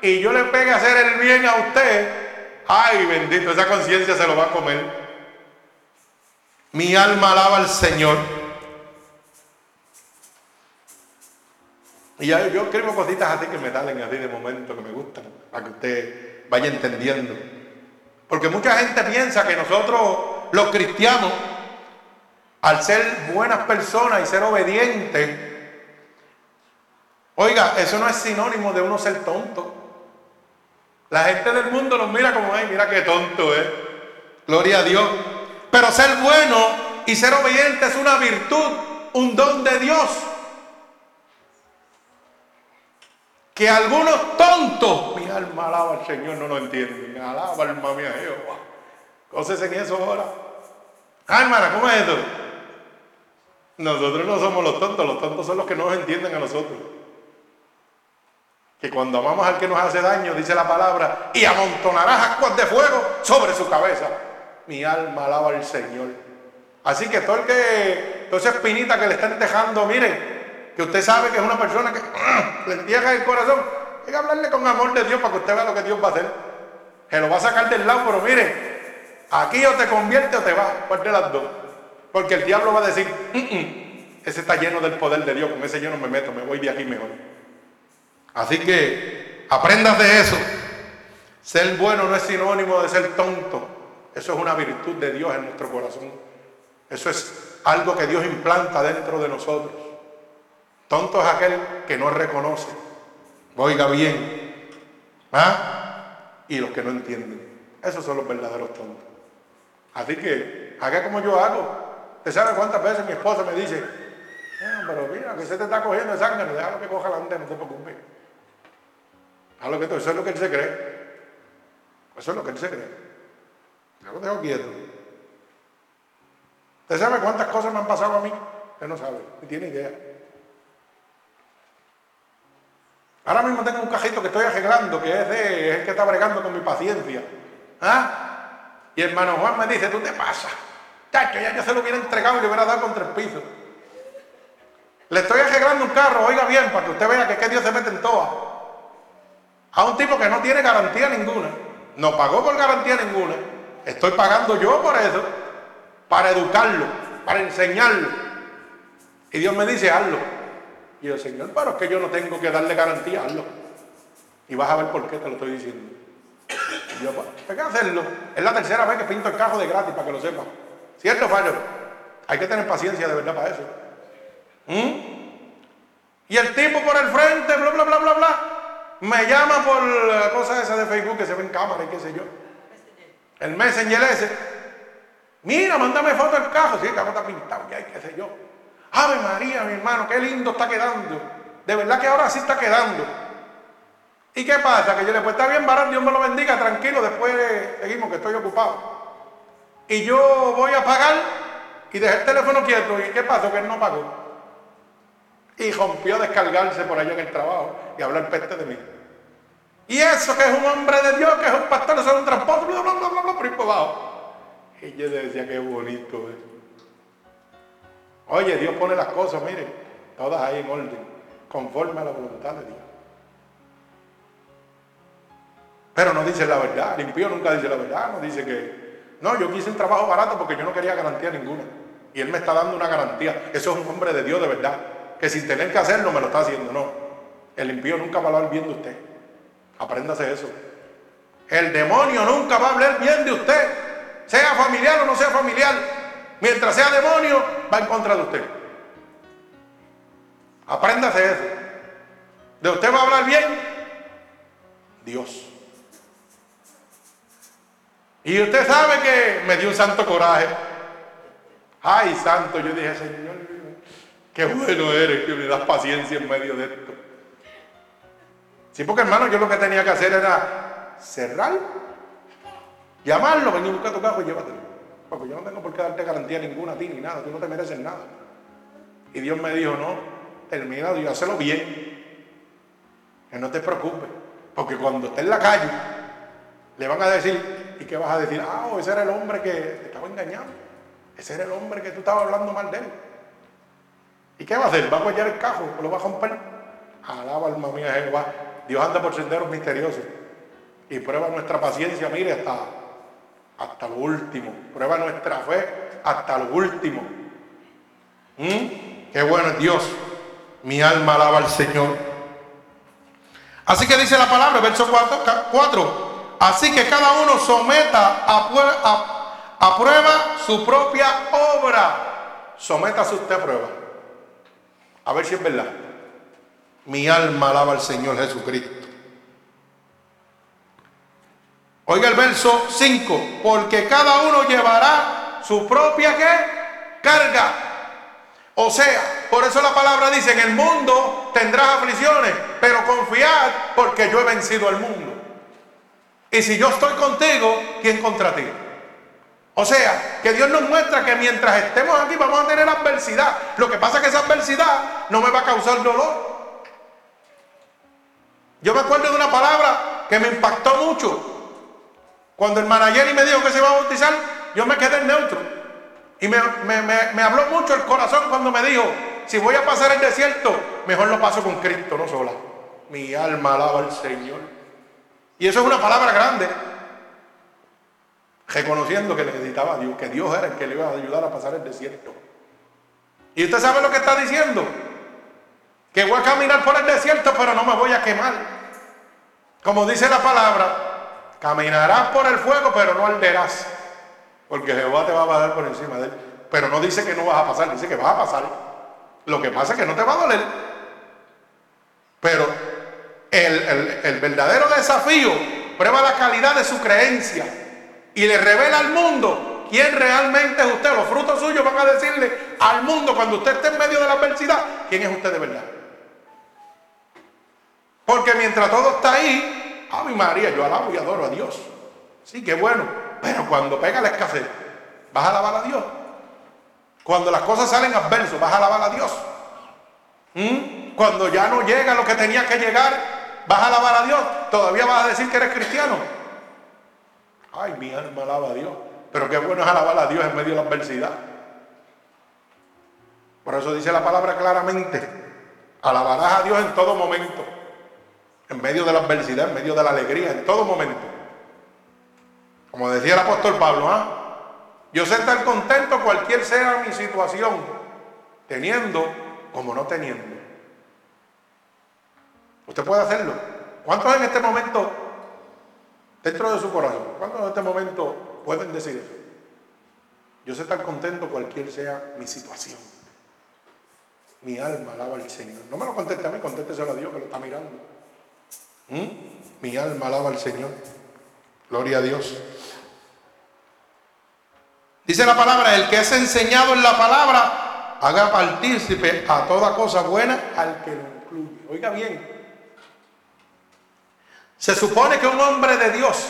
A: y yo le pegue a hacer el bien a usted, ay bendito, esa conciencia se lo va a comer. Mi alma alaba al Señor. Y ya yo escribo cositas así que me salen así de momento, que me gustan, para que usted vaya entendiendo. Porque mucha gente piensa que nosotros los cristianos, al ser buenas personas y ser obedientes, oiga, eso no es sinónimo de uno ser tonto. La gente del mundo nos mira como, ay, mira qué tonto es. Gloria a Dios. Pero ser bueno y ser obediente es una virtud, un don de Dios. Que algunos tontos, mi alma alaba al Señor, no lo entienden. Alaba alma mía Jehová. Cosas en eso ahora. Ah, hermana, ¿cómo es esto? Nosotros no somos los tontos, los tontos son los que no nos entienden a nosotros. Que cuando amamos al que nos hace daño, dice la palabra, y amontonarás aguas de fuego sobre su cabeza. Mi alma alaba al Señor. Así que todo el que, toda esa espinita que le están dejando, miren, que usted sabe que es una persona que le entierra el corazón, hay que hablarle con amor de Dios para que usted vea lo que Dios va a hacer. Se lo va a sacar del lado, pero mire, Aquí o te convierte o te vas, ¿cuál de las dos? Porque el diablo va a decir, mm, mm, ese está lleno del poder de Dios, con ese yo no me meto, me voy de aquí mejor. Así que aprendas de eso. Ser bueno no es sinónimo de ser tonto. Eso es una virtud de Dios en nuestro corazón. Eso es algo que Dios implanta dentro de nosotros. Tonto es aquel que no reconoce. Oiga bien. ¿Ah? Y los que no entienden. Esos son los verdaderos tontos. Así que haga como yo hago. ¿Usted sabe cuántas veces mi esposa me dice, ah, pero mira, que se te está cogiendo de sangre, déjalo que coja la mente, no te preocupes. Lo que eso es lo que él se cree. Eso es lo que él se cree. Yo lo dejo quieto. ¿Usted sabe cuántas cosas me han pasado a mí? Usted no sabe, ni tiene idea. Ahora mismo tengo un cajito que estoy arreglando, que es, de, es el que está bregando con mi paciencia. ¿Ah? Y hermano Juan me dice, tú te pasas. Chacho, ya yo se lo hubiera entregado y le hubiera dado contra el piso. Le estoy arreglando un carro, oiga bien, para que usted vea que, que Dios se mete en todas. A un tipo que no tiene garantía ninguna. No pagó por garantía ninguna. Estoy pagando yo por eso, para educarlo, para enseñarlo. Y Dios me dice, hazlo. Y yo, Señor, pero es que yo no tengo que darle garantía, hazlo. Y vas a ver por qué te lo estoy diciendo. Y yo, pues, hay que hacerlo. Es la tercera vez que pinto el carro de gratis, para que lo sepa. ¿Cierto, fallo? Hay que tener paciencia de verdad para eso. ¿Mm? Y el tipo por el frente, bla, bla, bla, bla, bla, me llama por la cosa esa de Facebook que se ve en cámara y qué sé yo. El Messenger ese. Mira, mándame foto del carro. Sí, el carro está pintado, ya, qué sé yo. Ave María, mi hermano, qué lindo está quedando. De verdad que ahora sí está quedando. ¿Y qué pasa? Que yo le pues está bien barato, Dios me lo bendiga, tranquilo, después seguimos que estoy ocupado. Y yo voy a pagar y dejé el teléfono quieto. ¿Y qué pasó? Que él no pagó. Y rompió a descargarse por allá en el trabajo y hablar peste de mí. Y eso que es un hombre de Dios, que es un pastor, eso es un transporte, bla, bla, bla, bla, bla, por ahí por abajo. Y yo decía, qué bonito es. Oye, Dios pone las cosas, mire, todas ahí en orden, conforme a la voluntad de Dios. Pero no dice la verdad, el impío nunca dice la verdad, no dice que, no, yo quise un trabajo barato porque yo no quería garantía ninguna. Y él me está dando una garantía. Eso es un hombre de Dios de verdad que sin tener que hacerlo me lo está haciendo. No, el impío nunca va a hablar bien de usted. Apréndase eso. El demonio nunca va a hablar bien de usted, sea familiar o no sea familiar. Mientras sea demonio, va en contra de usted. Apréndase eso. ¿De usted va a hablar bien? Dios. Y usted sabe que me dio un santo coraje. Ay, santo, yo dije, Señor, Qué bueno eres que me das paciencia en medio de esto. Sí, porque hermano, yo lo que tenía que hacer era cerrar, llamarlo, venir a buscar tu carro y llévatelo. Porque yo no tengo por qué darte garantía ninguna a ti ni nada, tú no te mereces nada. Y Dios me dijo, no, termina y hazlo bien. Que no te preocupes. Porque cuando esté en la calle, le van a decir, ¿y qué vas a decir? Ah, oh, ese era el hombre que te estaba engañando. Ese era el hombre que tú estabas hablando mal de él. ¿Y qué va a hacer? ¿Va a guayar el cajo? ¿Lo va a romper? Alaba alma mía Jehová. Dios anda por senderos misteriosos. Y prueba nuestra paciencia, mire, hasta, hasta lo último. Prueba nuestra fe hasta lo último. ¿Mm? Qué bueno es Dios. Mi alma alaba al Señor. Así que dice la palabra, verso 4. Así que cada uno someta a, a prueba su propia obra. Sométase usted a prueba. A ver si es verdad. Mi alma alaba al Señor Jesucristo. Oiga el verso 5, porque cada uno llevará su propia ¿qué? carga. O sea, por eso la palabra dice, en el mundo tendrás aflicciones, pero confiad porque yo he vencido al mundo. Y si yo estoy contigo, ¿quién contra ti? O sea, que Dios nos muestra que mientras estemos aquí vamos a tener adversidad. Lo que pasa es que esa adversidad no me va a causar dolor. Yo me acuerdo de una palabra que me impactó mucho. Cuando el manager me dijo que se iba a bautizar, yo me quedé neutro. Y me, me habló mucho el corazón cuando me dijo, si voy a pasar el desierto, mejor lo paso con Cristo, no sola. Mi alma alaba al Señor. Y eso es una palabra grande reconociendo que necesitaba a Dios, que Dios era el que le iba a ayudar a pasar el desierto. Y usted sabe lo que está diciendo, que voy a caminar por el desierto, pero no me voy a quemar. Como dice la palabra, caminarás por el fuego, pero no arderás, porque Jehová te va a pasar por encima de él. Pero no dice que no vas a pasar, dice que vas a pasar. Lo que pasa es que no te va a doler. Pero el, el verdadero desafío prueba la calidad de su creencia y le revela al mundo quién realmente es usted. Los frutos suyos van a decirle al mundo cuando usted esté en medio de la adversidad quién es usted de verdad. Porque mientras todo está ahí, a mi María, yo alabo y adoro a Dios. Sí, qué bueno. Pero cuando pega la escasez, vas a alabar a Dios. Cuando las cosas salen adversos, vas a alabar a Dios. ¿Mm? Cuando ya no llega lo que tenía que llegar, vas a alabar a Dios. Todavía vas a decir que eres cristiano. Ay, mi alma alaba a Dios. Pero qué bueno es alabar a Dios en medio de la adversidad. Por eso dice la palabra claramente. Alabarás a Dios en todo momento. En medio de la adversidad, en medio de la alegría, en todo momento. Como decía el apóstol Pablo, ¿ah? Yo sé estar contento cualquier sea mi situación, teniendo como no teniendo. Usted puede hacerlo. ¿Cuántos en este momento, dentro de su corazón, cuántos en este momento pueden decir eso? Yo sé estar contento cualquier sea mi situación. Mi alma alaba al Señor. No me lo conteste a mí, contésteselo a Dios que lo está mirando. ¿Mm? Mi alma alaba al Señor. Gloria a Dios. Dice la palabra, el que es enseñado en la palabra, haga partícipe a toda cosa buena al que lo incluye. Oiga bien. Se supone que un hombre de Dios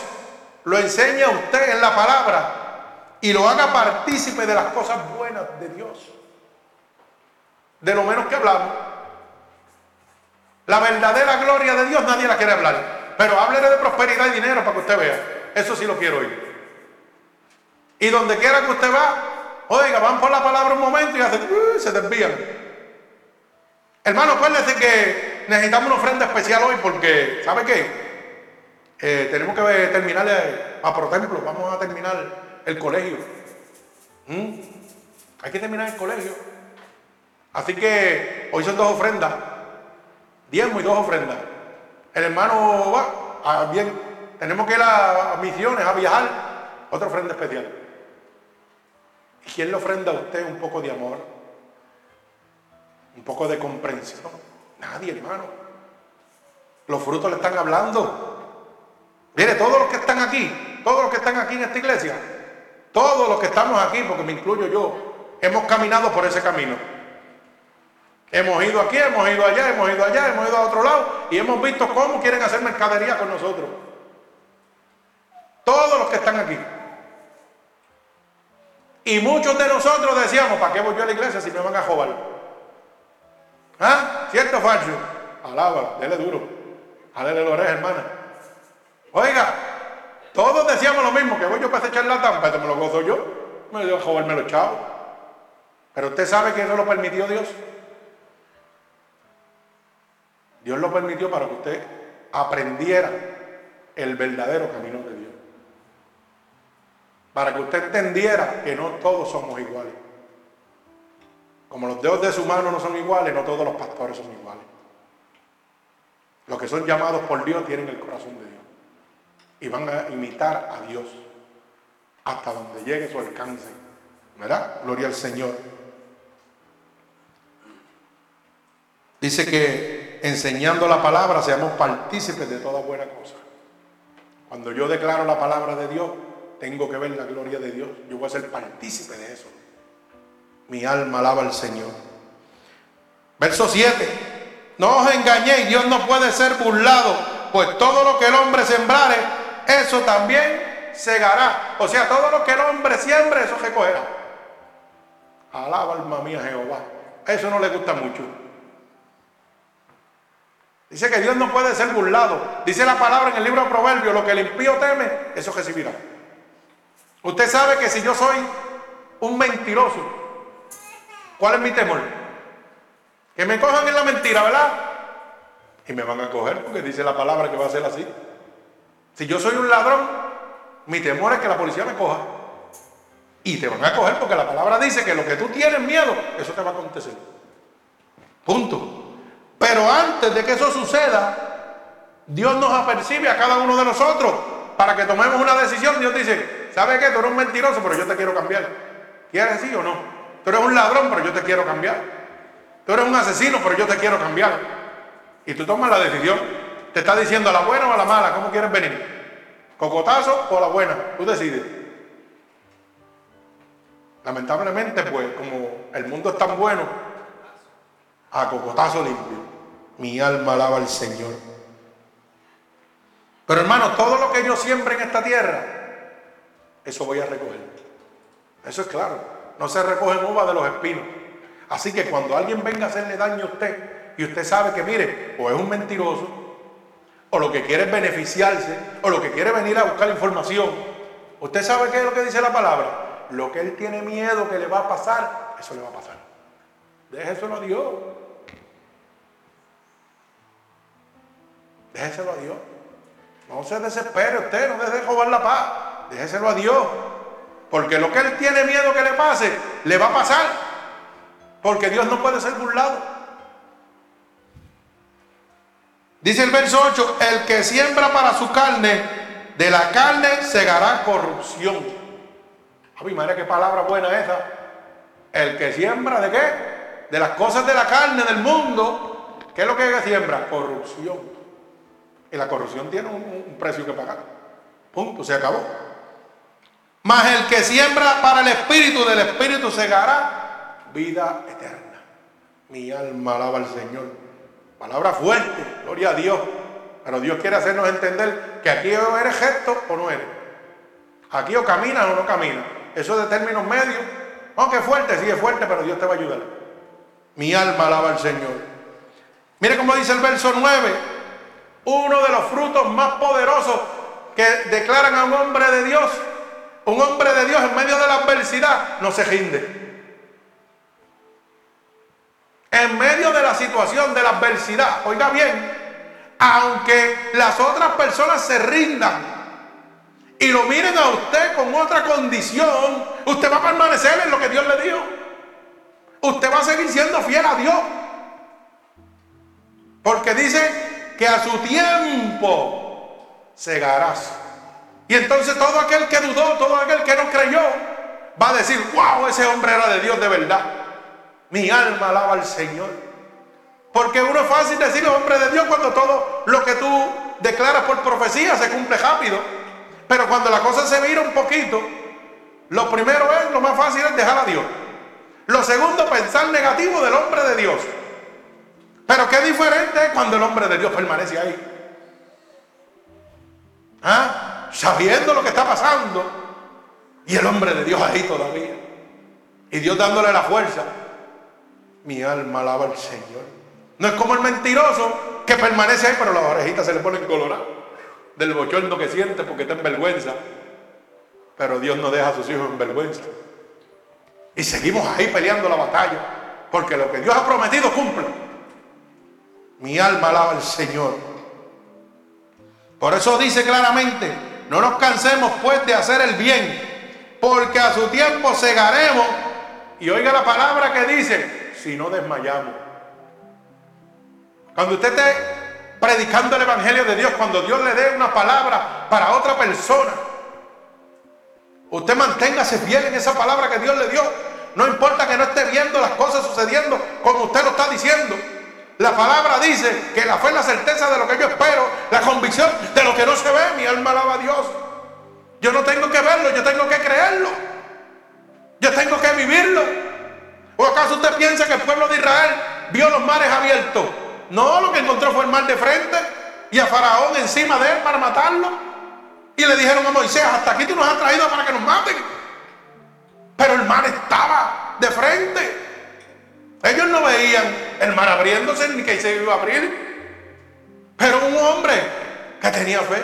A: lo enseña a usted en la palabra y lo haga partícipe de las cosas buenas de Dios. De lo menos que hablamos. La verdadera gloria de Dios nadie la quiere hablar. Pero háblele de prosperidad y dinero para que usted vea. Eso sí lo quiero oír. Y donde quiera que usted va, oiga, van por la palabra un momento y hacen, uh, se desvían. Hermano, acuérdese que necesitamos una ofrenda especial hoy porque, ¿sabe qué? Eh, tenemos que terminar a Pro Templo, vamos a terminar el colegio. ¿Mm? Hay que terminar el colegio. Así que hoy son dos ofrendas. Diezmo y dos ofrendas. El hermano va, a, bien, tenemos que ir a misiones, a viajar. Otra ofrenda especial. ¿Y quién le ofrenda a usted un poco de amor? Un poco de comprensión. Nadie, hermano. Los frutos le están hablando. Mire, todos los que están aquí, todos los que están aquí en esta iglesia, todos los que estamos aquí, porque me incluyo yo, hemos caminado por ese camino. Hemos ido aquí, hemos ido allá, hemos ido allá, hemos ido a otro lado y hemos visto cómo quieren hacer mercadería con nosotros. Todos los que están aquí. Y muchos de nosotros decíamos, ¿para qué voy yo a la iglesia si me van a jobar? ¿Ah? ¿Cierto o falso? Alaba, dele duro. Alele la oreja, hermana. Oiga, todos decíamos lo mismo, que voy yo para ese charlatán, pero me lo gozo yo, me dio joderme los chavos. Pero usted sabe que eso lo permitió Dios. Dios lo permitió para que usted aprendiera el verdadero camino de Dios. Para que usted entendiera que no todos somos iguales. Como los dedos de su mano no son iguales, no todos los pastores son iguales. Los que son llamados por Dios tienen el corazón de Dios y van a imitar a Dios hasta donde llegue su alcance. ¿Verdad? Gloria al Señor. Dice que enseñando la palabra seamos partícipes de toda buena cosa. Cuando yo declaro la palabra de Dios, tengo que ver la gloria de Dios. Yo voy a ser partícipe de eso. Mi alma alaba al Señor. Verso 7. No os engañéis, Dios no puede ser burlado, pues todo lo que el hombre sembrare, eso también segará. O sea, todo lo que el hombre siembre, eso recogerá. Alaba alma mía Jehová. Eso no le gusta mucho. Dice que Dios no puede ser burlado. Dice la palabra en el libro de Proverbios, lo que el impío teme, eso recibirá. Usted sabe que si yo soy un mentiroso, ¿cuál es mi temor? Que me cojan en la mentira, ¿verdad? Y me van a coger porque dice la palabra que va a ser así. Si yo soy un ladrón, mi temor es que la policía me coja. Y te van a coger porque la palabra dice que lo que tú tienes miedo, eso te va a acontecer. Punto. Pero antes de que eso suceda, Dios nos apercibe a cada uno de nosotros para que tomemos una decisión. Dios dice, ¿sabes qué? Tú eres un mentiroso, pero yo te quiero cambiar. ¿Quieres sí o no? Tú eres un ladrón, pero yo te quiero cambiar. Tú eres un asesino, pero yo te quiero cambiar. Y tú tomas la decisión. Te está diciendo a la buena o a la mala, ¿cómo quieres venir? ¿Cocotazo o la buena? Tú decides. Lamentablemente, pues, como el mundo es tan bueno, a cocotazo limpio. Mi alma alaba al Señor. Pero hermano, todo lo que yo siembre en esta tierra, eso voy a recoger. Eso es claro. No se recogen uvas de los espinos. Así que cuando alguien venga a hacerle daño a usted y usted sabe que, mire, o es un mentiroso, o lo que quiere es beneficiarse, o lo que quiere venir a buscar información. ¿Usted sabe qué es lo que dice la palabra? Lo que él tiene miedo que le va a pasar, eso le va a pasar. Déjeselo a Dios. Déjeselo a Dios. No se desespere usted, no deje de robar la paz. déjeselo a Dios. Porque lo que él tiene miedo que le pase, le va a pasar. Porque Dios no puede ser burlado. Dice el verso 8, el que siembra para su carne, de la carne segará corrupción. Ay, madre, qué palabra buena esa. El que siembra de qué? De las cosas de la carne, del mundo. ¿Qué es lo que siembra? Corrupción. Y la corrupción tiene un, un precio que pagar. Punto, se acabó. Mas el que siembra para el espíritu, del espíritu segará vida eterna. Mi alma alaba al Señor. Palabra fuerte, gloria a Dios. Pero Dios quiere hacernos entender que aquí o eres gesto o no eres. Aquí o caminas o no caminas. Eso de términos medios. Aunque es fuerte, sí es fuerte, pero Dios te va a ayudar. Mi alma alaba al Señor. Mire cómo dice el verso 9. Uno de los frutos más poderosos que declaran a un hombre de Dios. Un hombre de Dios en medio de la adversidad no se rinde. En medio de la situación de la adversidad, oiga bien, aunque las otras personas se rindan y lo miren a usted con otra condición, usted va a permanecer en lo que Dios le dio. Usted va a seguir siendo fiel a Dios. Porque dice que a su tiempo segarás. Y entonces todo aquel que dudó, todo aquel que no creyó, va a decir, wow, ese hombre era de Dios de verdad. Mi alma alaba al Señor. Porque uno es fácil decir hombre de Dios cuando todo lo que tú declaras por profecía se cumple rápido. Pero cuando la cosa se vira un poquito, lo primero es, lo más fácil es dejar a Dios. Lo segundo, pensar negativo del hombre de Dios. Pero qué diferente es cuando el hombre de Dios permanece ahí. ¿Ah? Sabiendo lo que está pasando. Y el hombre de Dios ahí todavía. Y Dios dándole la fuerza. Mi alma alaba al Señor. No es como el mentiroso que permanece ahí, pero las orejitas se le ponen coloradas. Del bochorno que siente porque está en vergüenza. Pero Dios no deja a sus hijos en vergüenza. Y seguimos ahí peleando la batalla. Porque lo que Dios ha prometido cumple. Mi alma alaba al Señor. Por eso dice claramente, no nos cansemos pues de hacer el bien, porque a su tiempo segaremos. Y oiga la palabra que dice, si no desmayamos. Cuando usted esté predicando el Evangelio de Dios, cuando Dios le dé una palabra para otra persona, usted manténgase fiel en esa palabra que Dios le dio. No importa que no esté viendo las cosas sucediendo como usted lo está diciendo. La palabra dice que la fe es la certeza de lo que yo espero, la convicción de lo que no se ve. Mi alma alaba a Dios. Yo no tengo que verlo, yo tengo que creerlo. Yo tengo que vivirlo. ¿O acaso usted piensa que el pueblo de Israel vio los mares abiertos? No, lo que encontró fue el mar de frente y a Faraón encima de él para matarlo. Y le dijeron a Moisés, hasta aquí tú nos has traído para que nos maten. Pero el mar estaba de frente. Ellos no veían el mar abriéndose ni que se iba a abrir. Pero un hombre que tenía fe.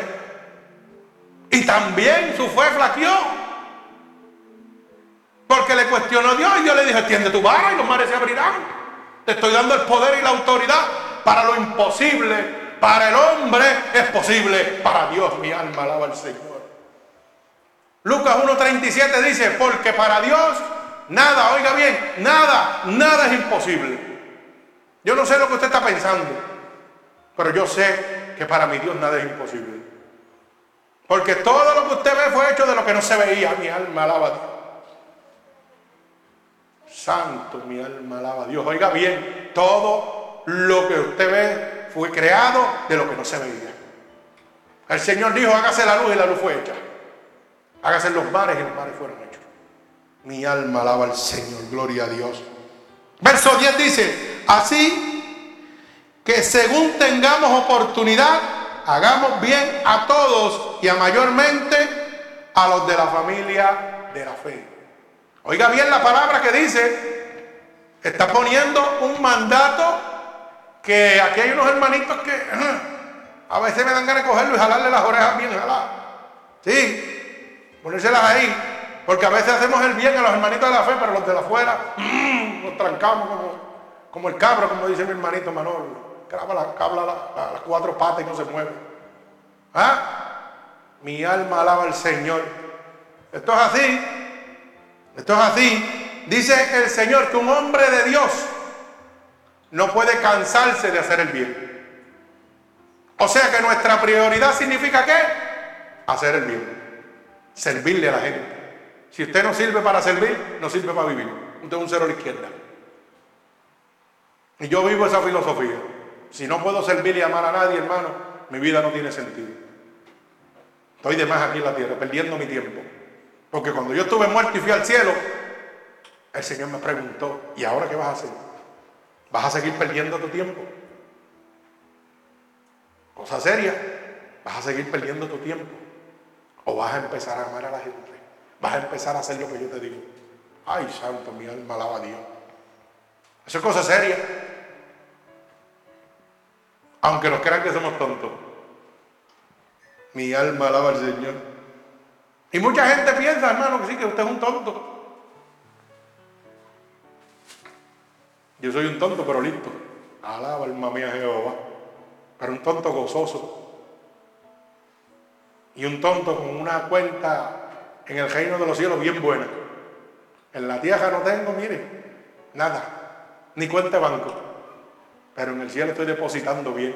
A: Y también su fe flaqueó. Porque le cuestionó a Dios y yo le dije, tiende tu vara y los mares se abrirán. Te estoy dando el poder y la autoridad para lo imposible. Para el hombre es posible. Para Dios mi alma alaba al Señor. Lucas 1.37 dice, porque para Dios Nada, oiga bien, nada, nada es imposible. Yo no sé lo que usted está pensando, pero yo sé que para mi Dios nada es imposible. Porque todo lo que usted ve fue hecho de lo que no se veía. Mi alma alaba a Dios. Santo, mi alma alaba a Dios. Oiga bien, todo lo que usted ve fue creado de lo que no se veía. El Señor dijo, hágase la luz y la luz fue hecha. Hágase los mares y los mares fueron hechos. Mi alma alaba al Señor, gloria a Dios. Verso 10 dice, así que según tengamos oportunidad, hagamos bien a todos y a mayormente a los de la familia de la fe. Oiga bien la palabra que dice, está poniendo un mandato que aquí hay unos hermanitos que a veces me dan ganas de cogerlo y jalarle las orejas bien jaladas. Sí, ponérselas ahí. Porque a veces hacemos el bien a los hermanitos de la fe, pero los de la afuera nos trancamos como, el cabro, como dice mi hermanito Manolo. Cabra, la, cabra las cuatro patas y no se mueve. ¿Ah? Mi alma alaba al Señor. Esto es así. Esto es así. Dice el Señor que un hombre de Dios no puede cansarse de hacer el bien. O sea que nuestra prioridad significa qué? Hacer el bien. Servirle a la gente. Si usted no sirve para servir, no sirve para vivir. Usted es un cero a la izquierda. Y yo vivo esa filosofía. Si no puedo servir y amar a nadie, hermano, mi vida no tiene sentido. Estoy de más aquí en la tierra, perdiendo mi tiempo. Porque cuando yo estuve muerto y fui al cielo, el Señor me preguntó, ¿y ahora qué vas a hacer? ¿Vas a seguir perdiendo tu tiempo? Cosa seria, vas a seguir perdiendo tu tiempo. O vas a empezar a amar a la gente. Vas a empezar a hacer lo que yo te digo. Ay, santo, mi alma alaba a Dios. Eso es cosa seria. Aunque nos crean que somos tontos. Mi alma alaba al Señor. Y mucha gente piensa, hermano, que sí, que usted es un tonto. Yo soy un tonto, pero listo. Alaba alma mía Jehová. Pero un tonto gozoso. Y un tonto con una cuenta en el reino de los cielos bien buena. En la tierra no tengo, mire, nada, ni cuenta de banco. Pero en el cielo estoy depositando bien.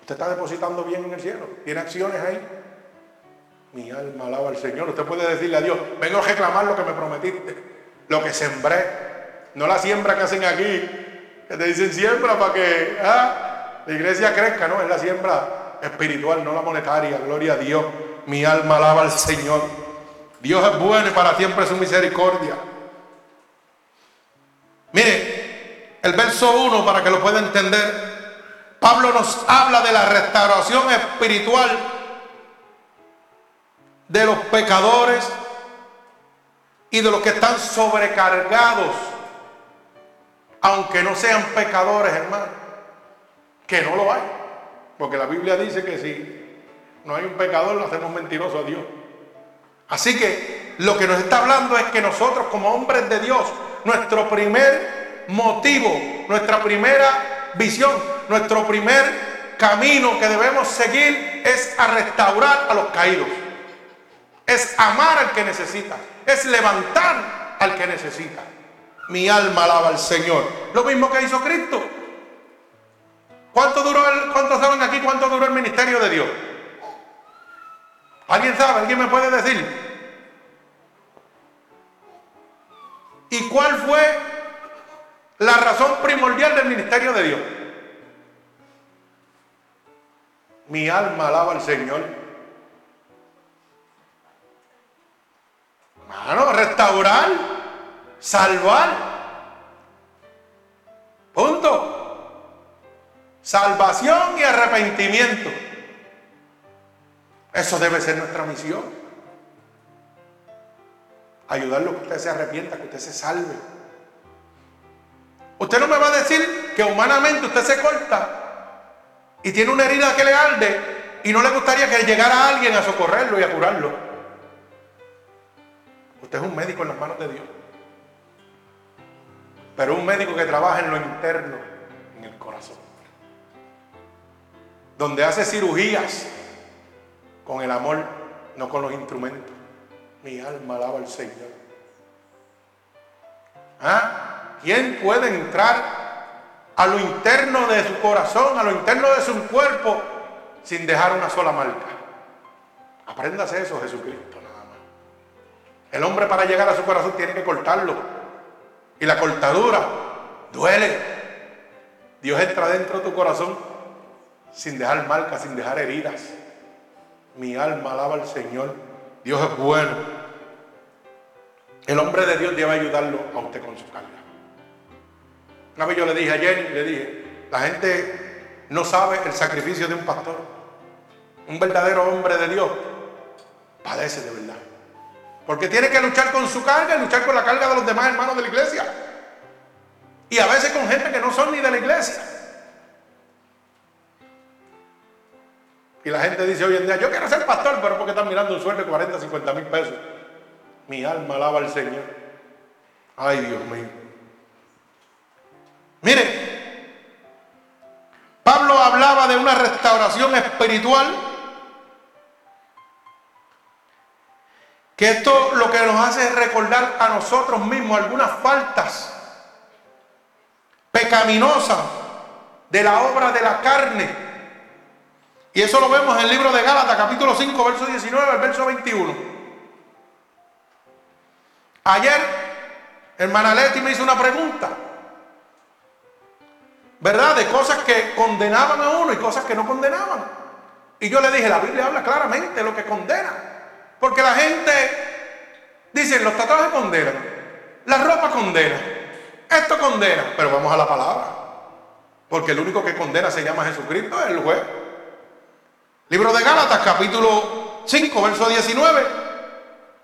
A: Usted está depositando bien en el cielo. Tiene acciones ahí. Mi alma alaba al Señor. Usted puede decirle a Dios, vengo a reclamar lo que me prometiste, lo que sembré. No la siembra que hacen aquí, que te dicen siembra para que ah, la iglesia crezca, no, es la siembra espiritual, no la monetaria. Gloria a Dios. Mi alma alaba al Señor. Dios es bueno y para siempre su misericordia. Mire, el verso 1, para que lo pueda entender, Pablo nos habla de la restauración espiritual de los pecadores y de los que están sobrecargados, aunque no sean pecadores, hermano, que no lo hay. Porque la Biblia dice que si no hay un pecador, lo hacemos mentiroso a Dios. Así que lo que nos está hablando es que nosotros como hombres de Dios, nuestro primer motivo, nuestra primera visión, nuestro primer camino que debemos seguir es a restaurar a los caídos. Es amar al que necesita. Es levantar al que necesita. Mi alma alaba al Señor. Lo mismo que hizo Cristo. ¿Cuánto duró el, ¿Cuántos saben aquí cuánto duró el ministerio de Dios? ¿Alguien sabe? ¿Alguien me puede decir? ¿Y cuál fue la razón primordial del ministerio de Dios? Mi alma alaba al Señor. Hermano, restaurar, salvar. Punto. Salvación y arrepentimiento. Eso debe ser nuestra misión. Ayudarlo que usted se arrepienta, que usted se salve. Usted no me va a decir que humanamente usted se corta y tiene una herida que le arde y no le gustaría que llegara alguien a socorrerlo y a curarlo. Es un médico en las manos de Dios. Pero un médico que trabaja en lo interno, en el corazón. Donde hace cirugías con el amor, no con los instrumentos. Mi alma alaba al Señor. ¿Ah? ¿Quién puede entrar a lo interno de su corazón, a lo interno de su cuerpo, sin dejar una sola marca? Apréndase eso, Jesucristo. El hombre para llegar a su corazón tiene que cortarlo. Y la cortadura duele. Dios entra dentro de tu corazón sin dejar marcas, sin dejar heridas. Mi alma alaba al Señor. Dios es bueno. El hombre de Dios debe ayudarlo a usted con su carga. Una vez yo le dije a Jenny, le dije, la gente no sabe el sacrificio de un pastor. Un verdadero hombre de Dios padece de verdad. Porque tiene que luchar con su carga y luchar con la carga de los demás hermanos de la iglesia. Y a veces con gente que no son ni de la iglesia. Y la gente dice hoy en día, yo quiero ser pastor, pero porque están mirando un sueldo de 40, 50 mil pesos. Mi alma alaba al Señor. Ay, Dios mío. Mire, Pablo hablaba de una restauración espiritual Que esto lo que nos hace es recordar a nosotros mismos algunas faltas pecaminosas de la obra de la carne. Y eso lo vemos en el libro de Gálatas, capítulo 5, verso 19 al verso 21. Ayer, hermana Leti me hizo una pregunta. ¿Verdad? De cosas que condenaban a uno y cosas que no condenaban. Y yo le dije, la Biblia habla claramente de lo que condena. Porque la gente dice, los tatuajes condenan, la ropa condena, esto condena, pero vamos a la palabra. Porque el único que condena se llama Jesucristo, es el juez. Libro de Gálatas, capítulo 5, verso 19.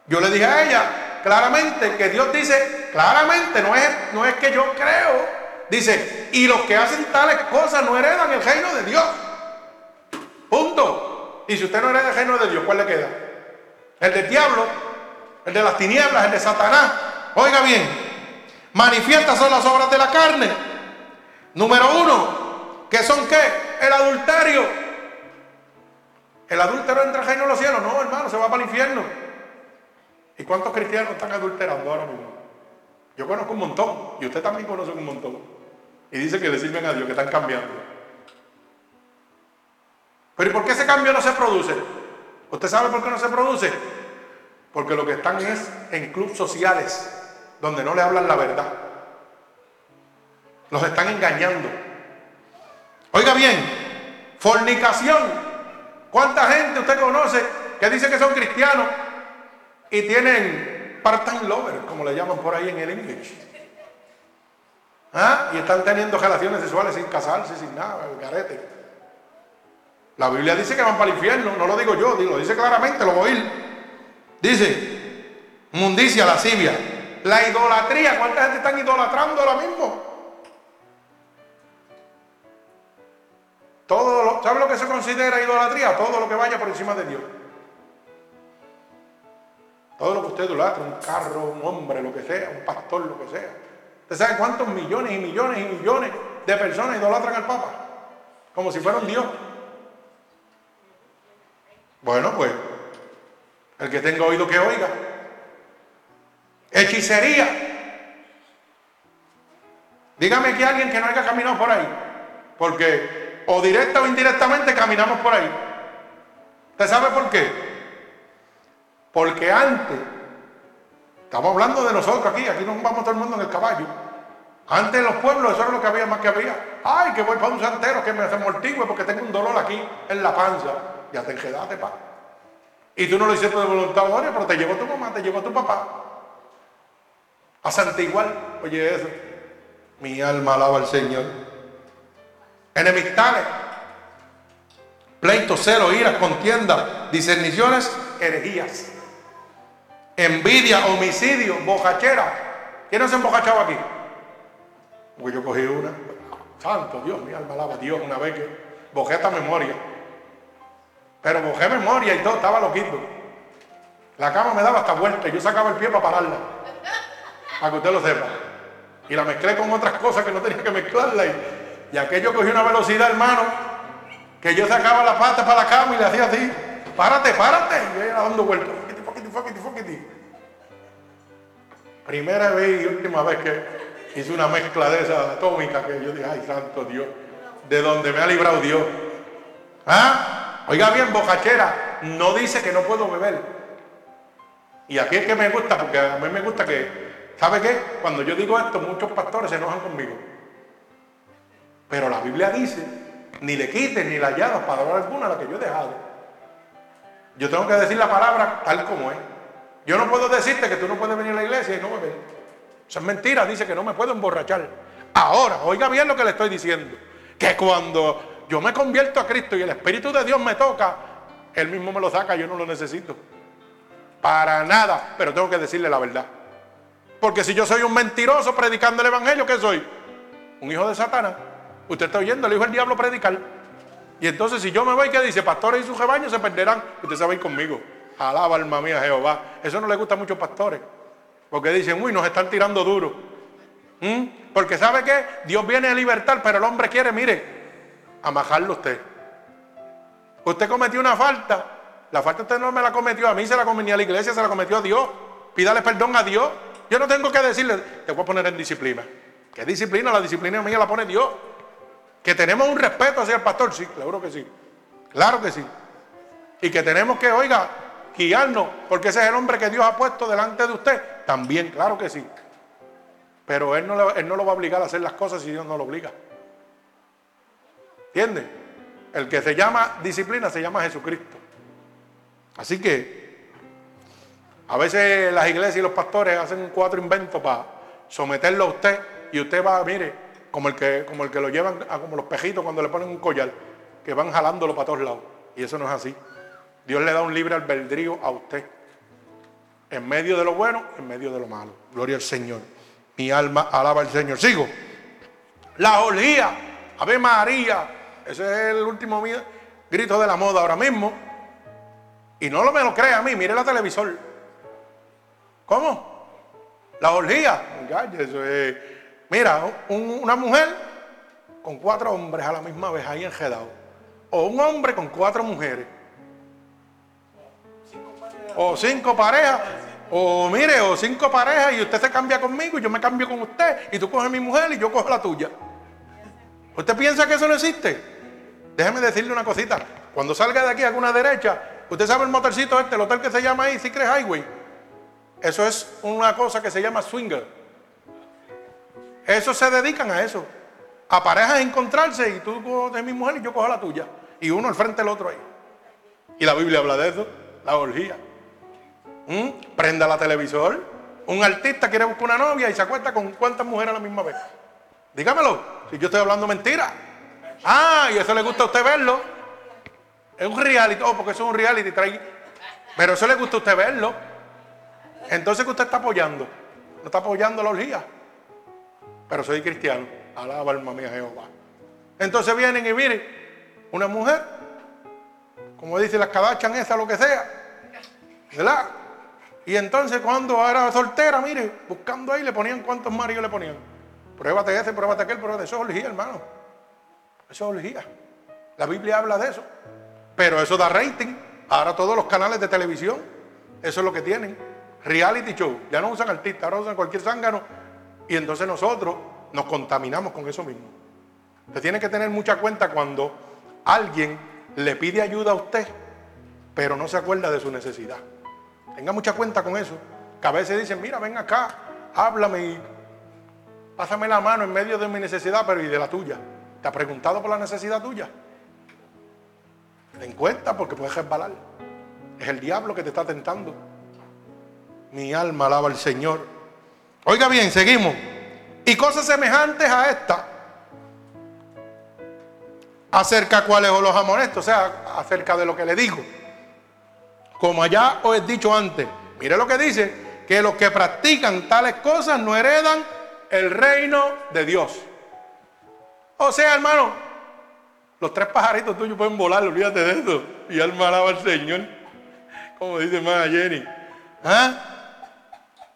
A: Yo le dije a ella claramente que Dios dice, claramente, no es, no es que yo creo, Dice, y los que hacen tales cosas no heredan el reino de Dios. Punto. Y si usted no hereda el reino de Dios, ¿cuál le queda? El del diablo, el de las tinieblas, el de Satanás. Oiga bien, manifiestas son las obras de la carne. Número uno, ¿qué son qué? El adulterio. ¿El adúltero entra al reino de los cielos? No, hermano, se va para el infierno. ¿Y cuántos cristianos están adulterando ahora mismo? Yo conozco un montón, y usted también conoce un montón. Y dice que le sirven a Dios, que están cambiando. Pero ¿y por qué ese cambio no se produce? ¿Usted sabe por qué no se produce? Porque lo que están es en clubes sociales, donde no le hablan la verdad. Los están engañando. Oiga bien, fornicación. ¿Cuánta gente usted conoce que dice que son cristianos y tienen part-time lovers, como le llaman por ahí en el inglés? ¿Ah? Y están teniendo relaciones sexuales sin casarse, sin nada, el garete. La Biblia dice que van para el infierno, no lo digo yo, lo dice claramente, lo voy a oír. Dice, mundicia, lascivia, la idolatría, ¿cuánta gente están idolatrando ahora mismo? Todo lo, ¿Sabe lo que se considera idolatría? Todo lo que vaya por encima de Dios. Todo lo que usted idolatra, un carro, un hombre, lo que sea, un pastor, lo que sea. ¿Usted sabe cuántos millones y millones y millones de personas idolatran al Papa? Como si fuera un Dios. Bueno, pues, el que tenga oído que oiga. Hechicería. Dígame que alguien que no haya caminado por ahí. Porque o directa o indirectamente caminamos por ahí. ¿Usted sabe por qué? Porque antes Estamos hablando de nosotros aquí, aquí nos vamos todo el mundo en el caballo. Antes en los pueblos eso era lo que había más que había. Ay, que voy para un santero que me hace mortigüe porque tengo un dolor aquí en la panza. Ya te enjedaste, pa. Y tú no lo hiciste de voluntad, pero te llevó tu mamá, te llevó tu papá. A Santa igual, oye eso. Mi alma alaba al Señor. Enemistades, pleitos, cero, ira, contienda, discerniciones, herejías envidia, homicidio, bojachera. ¿Quién no se embojachado aquí? Porque yo cogí una. Santo Dios, mi alma alaba a Dios una vez que bojé esta memoria. Pero bojé memoria y todo, estaba loquito. La cama me daba hasta vuelta y yo sacaba el pie para pararla. Para que usted lo sepa. Y la mezclé con otras cosas que no tenía que mezclarla. Y, aquello cogió una velocidad, hermano, que yo sacaba la pata para la cama y le hacía así. Párate, párate. Y yo iba dando vueltas. Primera vez y última vez que hice una mezcla de esa atómica que yo dije, ay, santo Dios, de donde me ha librado Dios. ¿Ah? Oiga bien, bocachera, no dice que no puedo beber. Y aquí es que me gusta, porque a mí me gusta que, ¿sabe qué? Cuando yo digo esto, muchos pastores se enojan conmigo. Pero la Biblia dice, ni le quiten ni la para palabra alguna la que yo he dejado. Yo tengo que decir la palabra tal como es. Yo no puedo decirte que tú no puedes venir a la iglesia y no beber. Eso es mentira, dice que no me puedo emborrachar. Ahora, oiga bien lo que le estoy diciendo. Que cuando yo me convierto a Cristo y el Espíritu de Dios me toca, Él mismo me lo saca, yo no lo necesito. Para nada, pero tengo que decirle la verdad. Porque si yo soy un mentiroso predicando el Evangelio, ¿qué soy? Un hijo de Satanás. Usted está oyendo el hijo del diablo predicar. Y entonces si yo me voy, ¿qué dice? Pastores y sus rebaños se perderán. Usted se a ir conmigo. Alaba alma mía Jehová. Eso no le gusta a pastores. Porque dicen, uy, nos están tirando duro. ¿Mm? Porque sabe que Dios viene a libertar, pero el hombre quiere, mire, amajarlo usted. Usted cometió una falta La falta usted no me la cometió a mí, se la cometió a la iglesia, se la cometió a Dios. Pídale perdón a Dios. Yo no tengo que decirle, te voy a poner en disciplina. ¿Qué disciplina? La disciplina mía la pone Dios. Que tenemos un respeto hacia el pastor, sí, claro que sí. Claro que sí. Y que tenemos que, oiga, guiarnos, porque ese es el hombre que Dios ha puesto delante de usted. También, claro que sí. Pero él no, él no lo va a obligar a hacer las cosas si Dios no lo obliga. ¿Entiende? El que se llama disciplina se llama Jesucristo. Así que a veces las iglesias y los pastores hacen cuatro inventos para someterlo a usted y usted va, mire, como el que, como el que lo llevan a como los pejitos cuando le ponen un collar, que van jalándolo para todos lados. Y eso no es así. Dios le da un libre albedrío a usted. En medio de lo bueno, en medio de lo malo. Gloria al Señor. Mi alma alaba al Señor. Sigo. La olía. Ave María. Ese es el último grito de la moda ahora mismo. Y no lo me lo crea a mí. Mire la televisor. ¿Cómo? La orgía. Mira, una mujer con cuatro hombres a la misma vez ahí enjedado. O un hombre con cuatro mujeres. O cinco parejas. O mire, o cinco parejas y usted se cambia conmigo y yo me cambio con usted. Y tú coges mi mujer y yo cojo la tuya. ¿Usted piensa que eso no existe? Déjeme decirle una cosita. Cuando salga de aquí a una derecha, usted sabe el motorcito este, el hotel que se llama ahí, Secret Highway. Eso es una cosa que se llama swinger. Eso se dedican a eso. A parejas encontrarse y tú coges mi mujer y yo cojo la tuya. Y uno al frente del otro ahí. Y la Biblia habla de eso, la orgía. ¿Mm? Prenda la televisor. Un artista quiere buscar una novia y se acuesta con cuántas mujeres a la misma vez. Dígamelo, si yo estoy hablando mentira. Ah, y eso le gusta a usted verlo. Es un reality, oh, porque eso es un reality, trae. Pero eso le gusta a usted verlo. Entonces, ¿qué usted está apoyando? No está apoyando la orgía. Pero soy cristiano. Alaba alma mía Jehová. Entonces vienen y miren, una mujer, como dice las cadachan esa, lo que sea, ¿verdad? Y entonces cuando era soltera, mire, buscando ahí, le ponían cuántos maridos le ponían. Pruébate ese, pruébate aquel, pruébate. Eso es orgía, hermano. Eso es orgía. La Biblia habla de eso. Pero eso da rating. Ahora todos los canales de televisión, eso es lo que tienen. Reality show. Ya no usan artistas, ahora usan cualquier zángano. Y entonces nosotros nos contaminamos con eso mismo. Usted tiene que tener mucha cuenta cuando alguien le pide ayuda a usted, pero no se acuerda de su necesidad. Tenga mucha cuenta con eso. Que a veces dicen, mira, ven acá, háblame y pásame la mano en medio de mi necesidad, pero y de la tuya. ¿Te ha preguntado por la necesidad tuya? Ten cuenta porque puedes resbalar. Es el diablo que te está tentando. Mi alma alaba al Señor. Oiga bien, seguimos. Y cosas semejantes a esta. Acerca cuáles os los amonestos, o sea, acerca de lo que le digo. Como allá os he dicho antes, mire lo que dice, que los que practican tales cosas no heredan el reino de Dios. O sea, hermano, los tres pajaritos tuyos pueden volar, olvídate de eso. Y alma alaba al Señor. Como dice más Jenny. ¿Ah?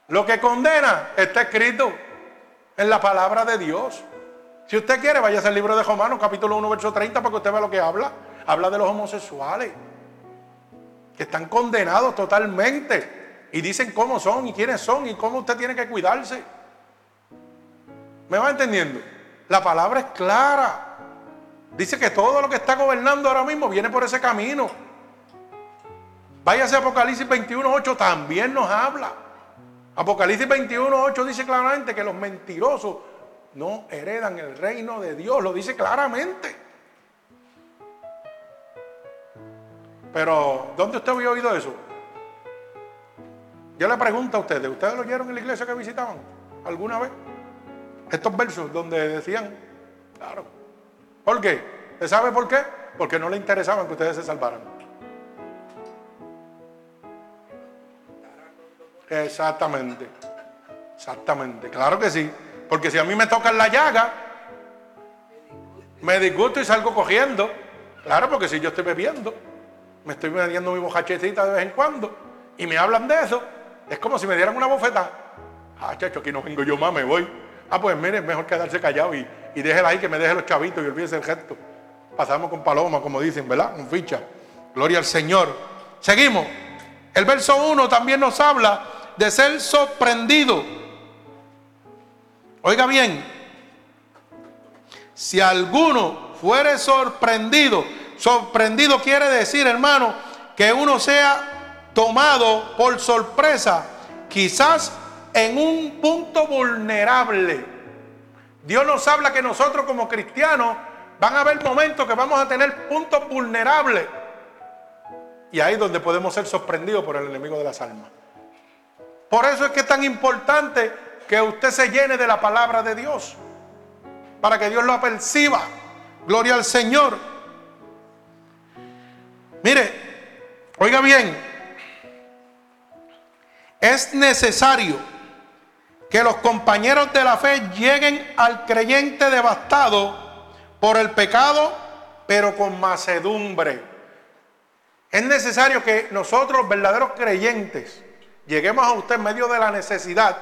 A: Lo que condena está escrito en la palabra de Dios. Si usted quiere, vaya al libro de Romanos, capítulo 1, verso 30, para que usted vea lo que habla. Habla de los homosexuales que están condenados totalmente y dicen cómo son y quiénes son y cómo usted tiene que cuidarse. ¿Me va entendiendo? La palabra es clara. Dice que todo lo que está gobernando ahora mismo viene por ese camino. Váyase a Apocalipsis 21.8, también nos habla. Apocalipsis 21.8 dice claramente que los mentirosos no heredan el reino de Dios. Lo dice claramente. Pero, ¿dónde usted había oído eso? Yo le pregunto a ustedes, ¿ustedes lo oyeron en la iglesia que visitaban alguna vez? Estos versos donde decían, claro. ¿Por qué? ¿Usted sabe por qué? Porque no le interesaban que ustedes se salvaran. Exactamente. Exactamente. Claro que sí. Porque si a mí me tocan la llaga, me disgusto y salgo cogiendo. Claro, porque si yo estoy bebiendo me estoy mediando mi bojachecita de vez en cuando y me hablan de eso, es como si me dieran una bofeta. Ah, chacho, aquí no vengo yo más, me voy. Ah, pues mire, mejor quedarse callado y, y déjela ahí que me deje los chavitos y olvídese el gesto. Pasamos con paloma, como dicen, ¿verdad? Un ficha. Gloria al Señor.
B: Seguimos. El verso 1 también nos habla de ser sorprendido. Oiga bien, si alguno fuere sorprendido, sorprendido quiere decir, hermano, que uno sea tomado por sorpresa, quizás en un punto vulnerable. Dios nos habla que nosotros como cristianos van a haber momentos que vamos a tener puntos vulnerables. Y ahí es donde podemos ser sorprendidos por el enemigo de las almas. Por eso es que es tan importante que usted se llene de la palabra de Dios. Para que Dios lo aperciba. Gloria al Señor. Mire, oiga bien. Es necesario que los compañeros de la fe lleguen al creyente devastado por el pecado, pero con macedumbre. Es necesario que nosotros, verdaderos creyentes, lleguemos a usted en medio de la necesidad,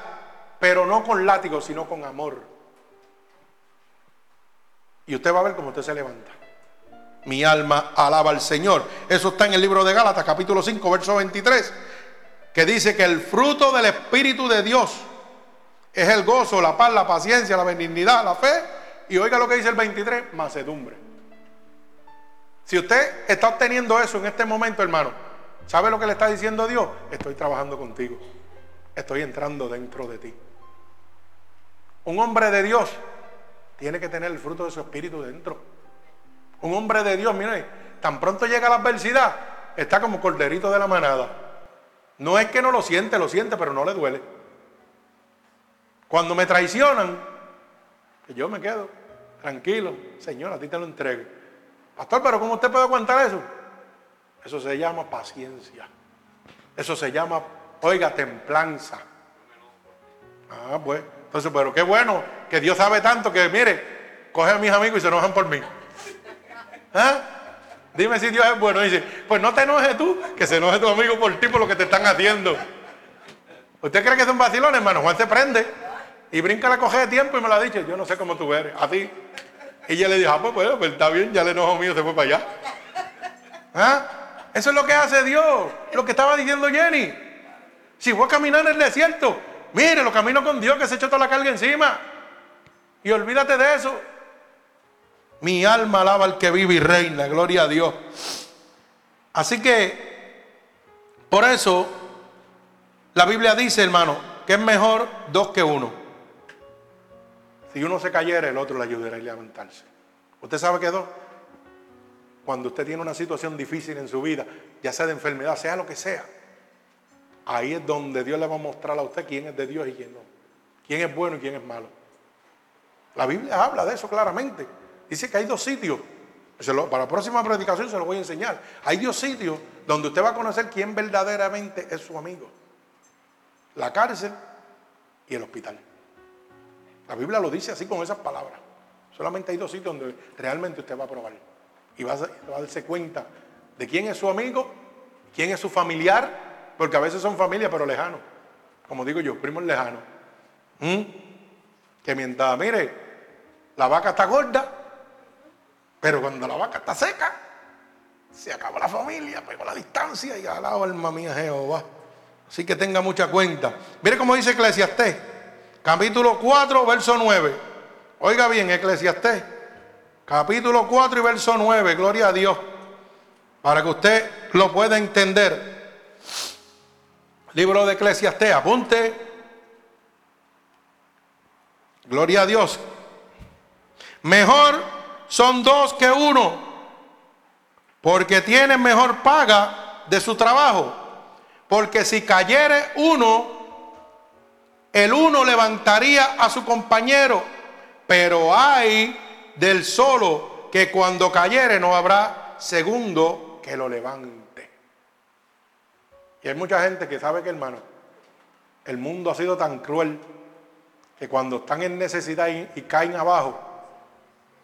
B: pero no con látigo, sino con amor. Y usted va a ver cómo usted se levanta. Mi alma alaba al Señor. Eso está en el libro de Gálatas, capítulo 5, verso 23, que dice que el fruto del Espíritu de Dios es el gozo, la paz, la paciencia, la benignidad, la fe. Y oiga lo que dice el 23, macedumbre. Si usted está obteniendo eso en este momento, hermano, ¿sabe lo que le está diciendo Dios? Estoy trabajando contigo. Estoy entrando dentro de ti. Un hombre de Dios tiene que tener el fruto de su espíritu dentro. Un hombre de Dios, mire, tan pronto llega la adversidad, está como corderito de la manada. No es que no lo siente, lo siente, pero no le duele. Cuando me traicionan, que yo me quedo tranquilo, Señor, a ti te lo entrego. Pastor, pero ¿cómo usted puede aguantar eso? Eso se llama paciencia. Eso se llama, oiga, templanza. Ah, pues. Entonces, pero qué bueno que Dios sabe tanto que, mire, coge a mis amigos y se enojan por mí. ¿Ah? Dime si Dios es bueno. dice, pues no te enojes tú, que se enoje tu amigo por ti por lo que te están haciendo. ¿Usted cree que son vacilones, hermano? Juan se prende. Y brinca la coge de tiempo y me lo ha dicho, yo no sé cómo tú eres, a ti. Y ella le dijo, ah, pues, pues, pues, está bien, ya el enojo mío se fue para allá. ¿Ah? Eso es lo que hace Dios, lo que estaba diciendo Jenny. Si voy a caminar en el desierto, mire, lo camino con Dios que se echó toda la carga encima. Y olvídate de eso. Mi alma alaba al que vive y reina, gloria a Dios. Así que, por eso, la Biblia dice, hermano, que es mejor dos que uno. Si uno se cayera, el otro le ayudará a levantarse. ¿Usted sabe qué dos? Cuando usted tiene una situación difícil en su vida, ya sea de enfermedad, sea lo que sea, ahí es donde Dios le va a mostrar a usted quién es de Dios y quién no. Quién es bueno y quién es malo. La Biblia habla de eso claramente. Dice que hay dos sitios. para la próxima predicación se lo voy a enseñar. Hay dos sitios donde usted va a conocer quién verdaderamente es su amigo. La cárcel y el hospital. La Biblia lo dice así con esas palabras. Solamente hay dos sitios donde realmente usted va a probar. Y va a, darse cuenta de quién es su amigo, quién es su familiar, porque a veces son familia pero lejanos. Como digo yo, primos lejanos. ¿Mm? Que mientras, mire, la vaca está gorda, pero cuando la vaca está seca, se acaba la familia, pegó la distancia y alaba alma mía Jehová. Así que tenga mucha cuenta. Mire cómo dice Eclesiastés capítulo 4, verso 9. Oiga bien, Eclesiastés, capítulo 4 y verso 9, gloria a Dios, para que usted lo pueda entender. Libro de Eclesiastés, apunte. Gloria a Dios. Mejor son dos que uno, porque tienen mejor paga de su trabajo. Porque si cayere uno, el uno levantaría a su compañero, pero hay del solo que cuando cayere no habrá segundo que lo levante. Y hay mucha gente que sabe que, hermano, el mundo ha sido tan cruel que cuando están en necesidad y, caen abajo,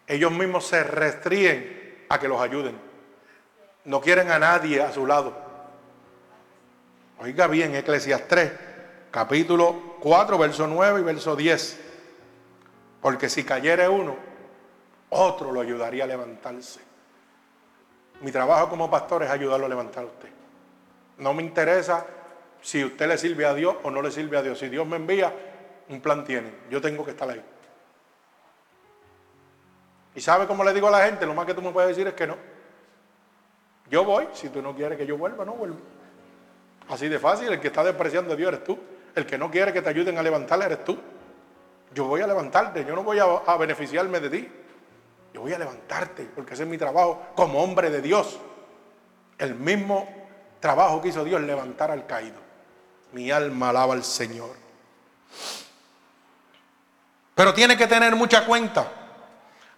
B: ellos mismos se restríen a que los ayuden. No quieren a nadie a su lado. Oiga bien, Eclesiastes 3, capítulo 4, verso 9 y verso 10. Porque si cayere uno, otro lo ayudaría a levantarse. Mi trabajo como pastor es ayudarlo a levantar a usted. No me interesa si usted le sirve a Dios o no le sirve a Dios. Si Dios me envía, un plan tiene. Yo tengo que estar ahí. ¿Y sabe cómo le digo a la gente? Lo más que tú me puedes decir es que no. Yo voy, si tú no quieres que yo vuelva, no vuelvo. Así de fácil, el que está despreciando a Dios eres tú. El que no quiere que te ayuden a levantar eres tú. Yo voy a levantarte, yo no voy a, beneficiarme de ti. Yo voy a levantarte, porque ese es mi trabajo como hombre de Dios. El mismo trabajo que hizo Dios, levantar al caído. Mi alma alaba al Señor. Pero tiene que tener mucha cuenta.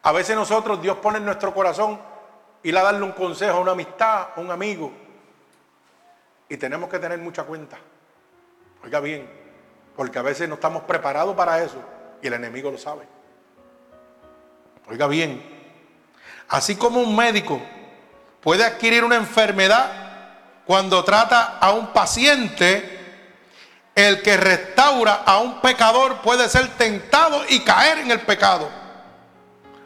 B: A veces nosotros, Dios pone en nuestro corazón ir a darle un consejo a una amistad, a un amigo. Y tenemos que tener mucha cuenta. Oiga bien, porque a veces no estamos preparados para eso y el enemigo lo sabe. Oiga bien, así como un médico puede adquirir una enfermedad cuando trata a un paciente, el que restaura a un pecador puede ser tentado y caer en el pecado.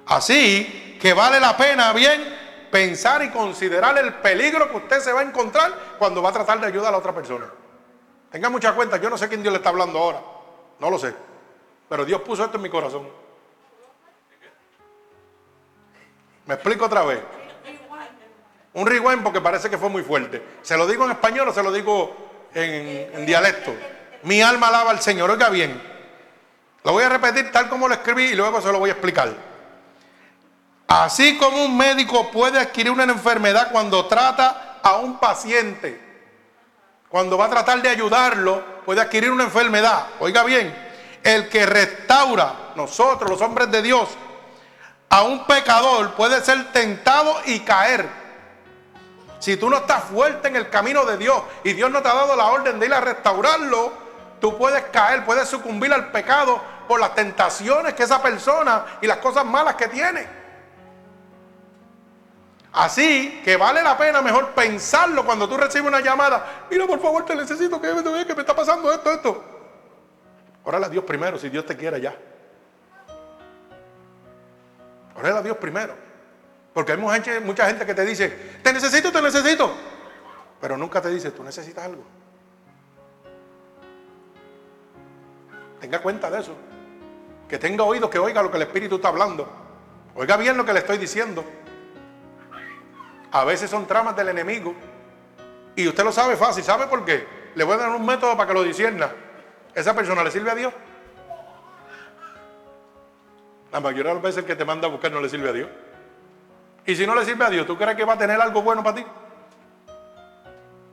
B: Así que vale la pena bien pensar y considerar el peligro que usted se va a encontrar cuando va a tratar de ayudar a la otra persona. Tenga mucha cuenta, yo no sé quién Dios le está hablando ahora, no lo sé, pero Dios puso esto en mi corazón. Me explico otra vez. Un rewind porque parece que fue muy fuerte. ¿Se lo digo en español o se lo digo en, en dialecto? Mi alma alaba al Señor. Oiga bien. Lo voy a repetir tal como lo escribí y luego se lo voy a explicar. Así como un médico puede adquirir una enfermedad cuando trata a un paciente, cuando va a tratar de ayudarlo, puede adquirir una enfermedad. Oiga bien, el que restaura, nosotros los hombres de Dios, a un pecador puede ser tentado y caer. Si tú no estás fuerte en el camino de Dios y Dios no te ha dado la orden de ir a restaurarlo, tú puedes caer, puedes sucumbir al pecado por las tentaciones que esa persona y las cosas malas que tiene. Así que vale la pena mejor pensarlo cuando tú recibes una llamada. Mira, por favor, te necesito que que me está pasando esto, esto. Órale a Dios primero, si Dios te quiere ya. Órale a Dios primero. Porque hay mucha gente, que te dice, te necesito, te necesito. Pero nunca te dice, tú necesitas algo. Tenga cuenta de eso. Que tenga oído, que oiga lo que el Espíritu está hablando. Oiga bien lo que le estoy diciendo. A veces son tramas del enemigo. Y usted lo sabe fácil. ¿Sabe por qué? Le voy a dar un método para que lo disierna. ¿Esa persona le sirve a Dios? La mayoría de las veces que te manda a buscar no le sirve a Dios. Y si no le sirve a Dios, ¿tú crees que va a tener algo bueno para ti?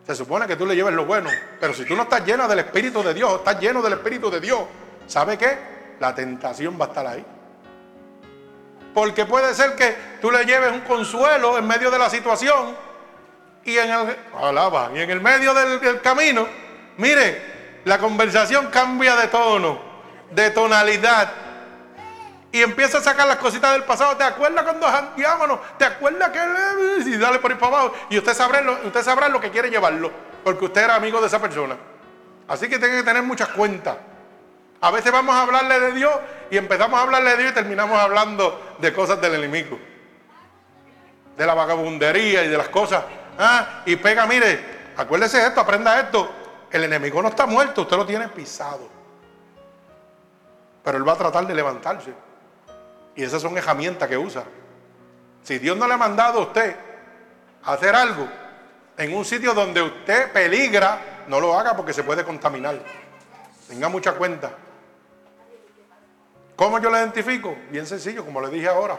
B: Se supone que tú le lleves lo bueno. Pero si tú no estás lleno del Espíritu de Dios, estás lleno del Espíritu de Dios, ¿sabe qué? La tentación va a estar ahí. Porque puede ser que tú le lleves un consuelo en medio de la situación y en el, y en el medio del, del camino, mire, la conversación cambia de tono, de tonalidad. Y empieza a sacar las cositas del pasado. ¿Te acuerdas cuando janteábamos? ¿Te acuerdas que y dale por ahí para abajo? Y usted sabrá, lo, usted sabrá lo que quiere llevarlo, porque usted era amigo de esa persona. Así que tiene que tener muchas cuentas. A veces vamos a hablarle de Dios y empezamos a hablarle de Dios y terminamos hablando de cosas del enemigo. De la vagabundería y de las cosas. Ah, y pega, mire, acuérdese esto, aprenda esto. El enemigo no está muerto, usted lo tiene pisado. Pero él va a tratar de levantarse. Y esas son herramientas que usa. Si Dios no le ha mandado a usted a hacer algo en un sitio donde usted peligra, no lo haga porque se puede contaminar. Tenga mucha cuenta. ¿Cómo yo la identifico? Bien sencillo, como le dije ahora.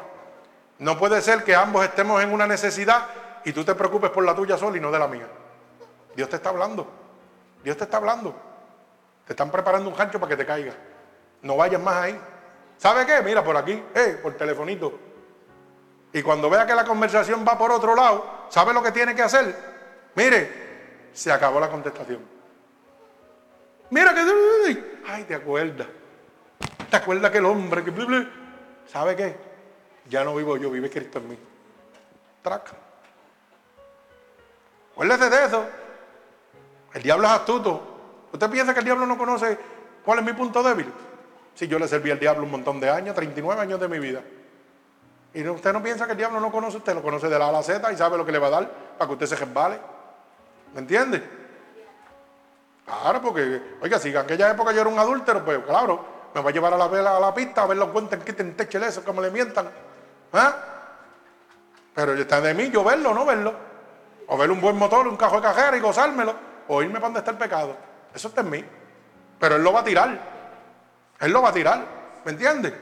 B: No puede ser que ambos estemos en una necesidad y tú te preocupes por la tuya sola y no de la mía. Dios te está hablando. Dios te está hablando. Te están preparando un gancho para que te caiga. No vayas más ahí. ¿Sabe qué? Mira por aquí, eh, por telefonito. Y cuando vea que la conversación va por otro lado, ¿sabe lo que tiene que hacer? Mire, se acabó la contestación. Mira que... Ay, te acuerdas. ¿Te acuerdas aquel hombre que... ¿Sabe qué? Ya no vivo yo, vive Cristo en mí. Traca. Acuérdese de eso. El diablo es astuto. ¿Usted piensa que el diablo no conoce cuál es mi punto débil? Si yo le serví al diablo un montón de años, 39 años de mi vida. Y usted no piensa que el diablo no conoce, usted lo conoce de la A la Z y sabe lo que le va a dar para que usted se resbale. ¿Me entiende? Claro, porque, oiga, si en aquella época yo era un adúltero, pues claro, me va a llevar a la, a la pista a ver los cuentos que quiten techo eso, como le mientan. ¿Ah? Pero está de mí yo verlo o no verlo. O ver un buen motor, un cajo de cajera y gozármelo. O irme para donde está el pecado. Eso está en mí. Pero Él lo va a tirar. Él lo va a tirar. ¿Me entiendes?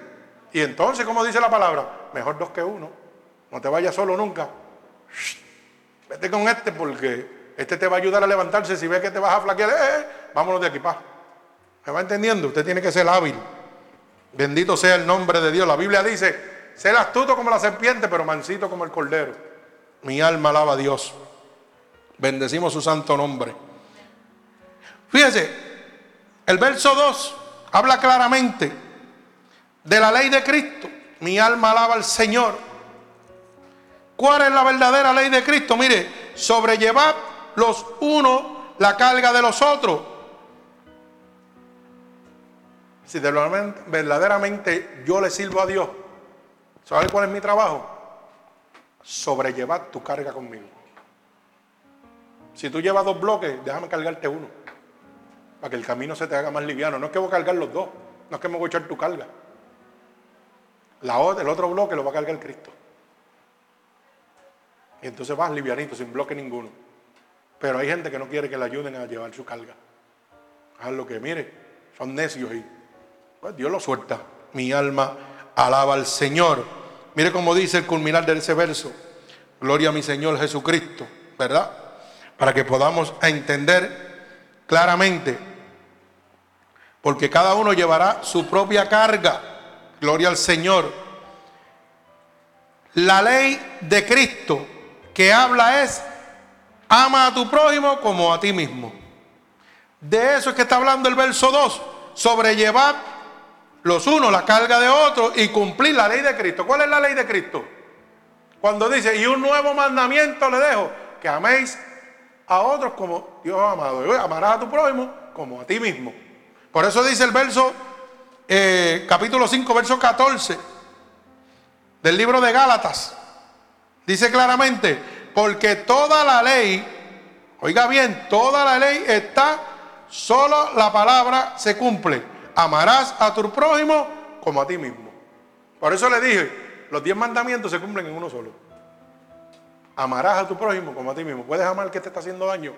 B: Y entonces, como dice la palabra, mejor dos que uno. No te vayas solo nunca. Vete con este porque este te va a ayudar a levantarse. Si ve que te vas a flaquear, eh, eh, vámonos de aquí, pa. ¿Me va entendiendo? Usted tiene que ser hábil. Bendito sea el nombre de Dios. La Biblia dice, ser astuto como la serpiente, pero mansito como el cordero. Mi alma alaba a Dios. Bendecimos su santo nombre. Fíjese, el verso 2 habla claramente de la ley de Cristo. Mi alma alaba al Señor. ¿Cuál es la verdadera ley de Cristo? Mire, sobrellevad los unos la carga de los otros. Si verdaderamente yo le sirvo a Dios, ¿sabe cuál es mi trabajo? Sobrellevar tu carga conmigo. Si tú llevas dos bloques, déjame cargarte uno. Para que el camino se te haga más liviano. No es que voy a cargar los dos. No es que me voy a echar tu carga. La el otro bloque lo va a cargar Cristo. Y entonces vas livianito, sin bloque ninguno. Pero hay gente que no quiere que le ayuden a llevar su carga. Haz lo que, mire, son necios y pues Dios lo suelta. Mi alma alaba al Señor. Mire cómo dice el culminar de ese verso. Gloria a mi Señor Jesucristo, ¿verdad? Para que podamos entender claramente. Porque cada uno llevará su propia carga. Gloria al Señor. La ley de Cristo que habla es, ama a tu prójimo como a ti mismo. De eso es que está hablando el verso 2, sobrellevar los unos la carga de otros y cumplir la ley de Cristo. ¿Cuál es la ley de Cristo? Cuando dice, y un nuevo mandamiento le dejo, que améis a otros como Dios amado. Y amarás a tu prójimo como a ti mismo. Por eso dice el verso eh, capítulo 5, verso 14 del libro de Gálatas. Dice claramente, porque toda la ley, oiga bien, toda la ley está, solo la palabra se cumple. Amarás a tu prójimo como a ti mismo. Por eso le dije, los diez mandamientos se cumplen en uno solo. Amarás a tu prójimo como a ti mismo. ¿Puedes amar que te está haciendo daño?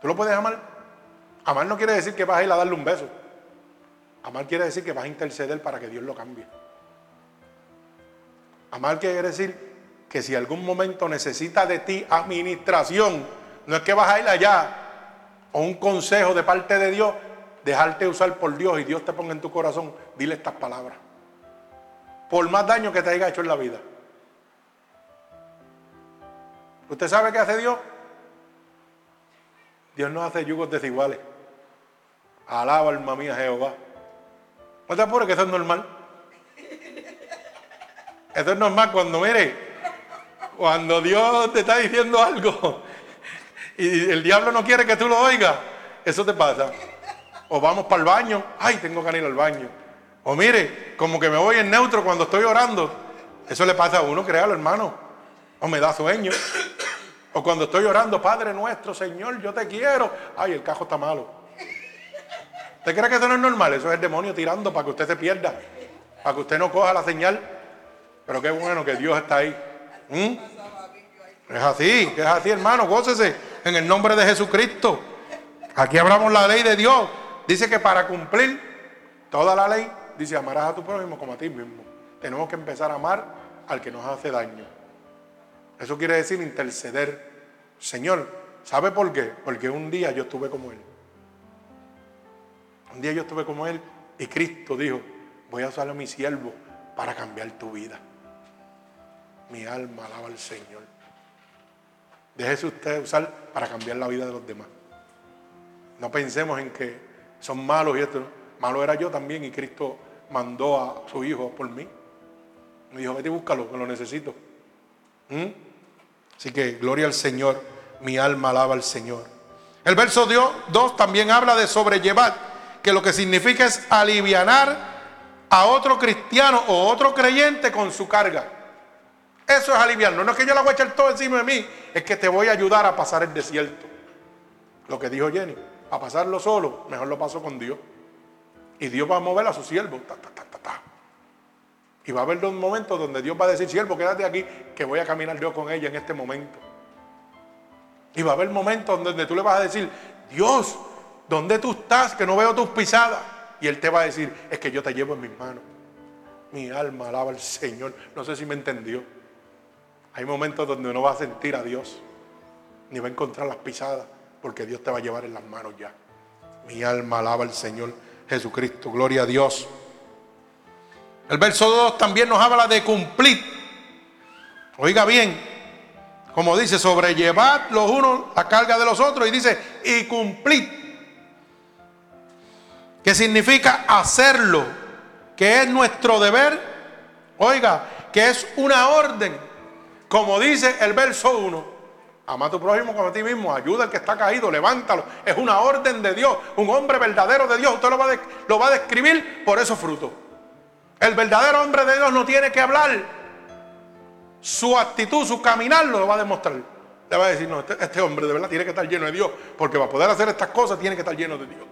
B: ¿Tú lo puedes amar? Amar no quiere decir que vas a ir a darle un beso. Amar quiere decir que vas a interceder para que Dios lo cambie. Amar quiere decir que si algún momento necesita de ti administración, no es que vas a ir allá o un consejo de parte de Dios, dejarte usar por Dios y Dios te ponga en tu corazón, dile estas palabras. Por más daño que te haya hecho en la vida. ¿Usted sabe qué hace Dios? Dios no hace yugos desiguales. Alaba alma mía Jehová. No te apures que eso es normal. Eso es normal cuando, mire, cuando Dios te está diciendo algo y el diablo no quiere que tú lo oigas, eso te pasa. O vamos para el baño, ay, tengo que ir al baño. O mire, como que me voy en neutro cuando estoy orando. Eso le pasa a uno, créalo, hermano. O me da sueño. O cuando estoy orando, Padre nuestro, Señor, yo te quiero. Ay, el cajo está malo. ¿Usted cree que eso no es normal? Eso es el demonio tirando para que usted se pierda, para que usted no coja la señal. Pero qué bueno que Dios está ahí. ¿Mm? Es así, es así, hermano, gócese en el nombre de Jesucristo. Aquí hablamos la ley de Dios. Dice que para cumplir toda la ley, dice amarás a tu prójimo como a ti mismo. Tenemos que empezar a amar al que nos hace daño. Eso quiere decir interceder. Señor, ¿sabe por qué? Porque un día yo estuve como él. Un día yo estuve como él y Cristo dijo, voy a usar a mi siervo para cambiar tu vida. Mi alma alaba al Señor. Déjese usted usar para cambiar la vida de los demás. No pensemos en que son malos y esto. Malo era yo también y Cristo mandó a su hijo por mí. Me dijo, vete y búscalo, que lo necesito. ¿Mm? Así que gloria al Señor, mi alma alaba al Señor. El verso 2 también habla de sobrellevar que lo que significa es alivianar a otro cristiano o otro creyente con su carga. Eso es aliviar. No es que yo la voy a echar todo encima de mí, es que te voy a ayudar a pasar el desierto. Lo que dijo Jenny, a pasarlo solo, mejor lo paso con Dios. Y Dios va a mover a su siervo. y va a haber dos momentos donde Dios va a decir, siervo, quédate aquí, que voy a caminar yo con ella en este momento. Y va a haber momentos donde tú le vas a decir, Dios, ¿dónde tú estás? Que no veo tus pisadas. Y Él te va a decir, es que yo te llevo en mis manos. Mi alma alaba al Señor. No sé si me entendió. Hay momentos donde uno va a sentir a Dios, ni va a encontrar las pisadas, porque Dios te va a llevar en las manos ya. Mi alma alaba al Señor Jesucristo. Gloria a Dios. El verso 2 también nos habla de cumplir. Oiga bien, como dice, sobrellevar los unos la carga de los otros y dice, y cumplir. Que significa hacerlo, que es nuestro deber. Oiga, que es una orden. Como dice el verso 1. Ama a tu prójimo como a ti mismo, ayuda al que está caído, levántalo. Es una orden de Dios, un hombre verdadero de Dios. Usted lo va, a describir por esos frutos. El verdadero hombre de Dios no tiene que hablar su actitud, su caminar lo va a demostrar. Le va a decir, no, este, este, hombre de verdad tiene que estar lleno de Dios, porque para poder hacer estas cosas tiene que estar lleno de Dios.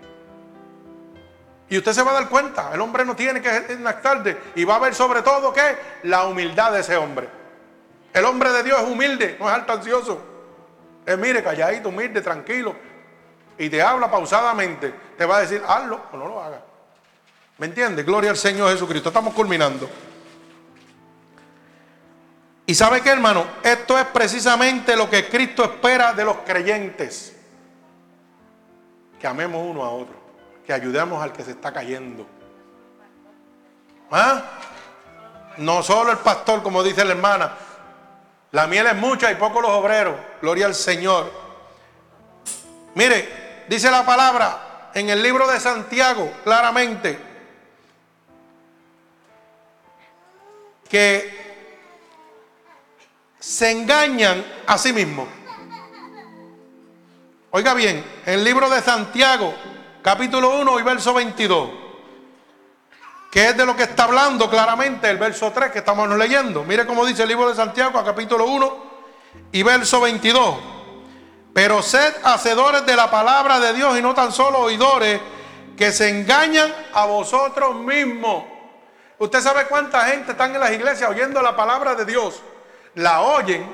B: Y usted se va a dar cuenta, el hombre no tiene que tarde y va a ver sobre todo que la humildad de ese hombre. El hombre de Dios es humilde, no es alto Es mire, calladito, humilde, tranquilo. Y te habla pausadamente. Te va a decir, hazlo o no lo hagas. ¿Me entiendes? Gloria al Señor Jesucristo. Estamos culminando. Y sabe qué, hermano, esto es precisamente lo que Cristo espera de los creyentes. Que amemos uno a otro, que ayudemos al que se está cayendo. ¿Ah? No solo el pastor, como dice la hermana. La miel es mucha y poco los obreros. Gloria al Señor. Mire, dice la palabra en el libro de Santiago claramente que se engañan a sí mismos. Oiga bien, el libro de Santiago, capítulo 1 y verso 22, que es de lo que está hablando claramente el verso 3 que estamos leyendo. Mire cómo dice el libro de Santiago, capítulo 1 y verso 22. Pero sed hacedores de la palabra de Dios y no tan solo oidores que se engañan a vosotros mismos. Usted sabe cuánta gente está en las iglesias oyendo la palabra de Dios la oyen,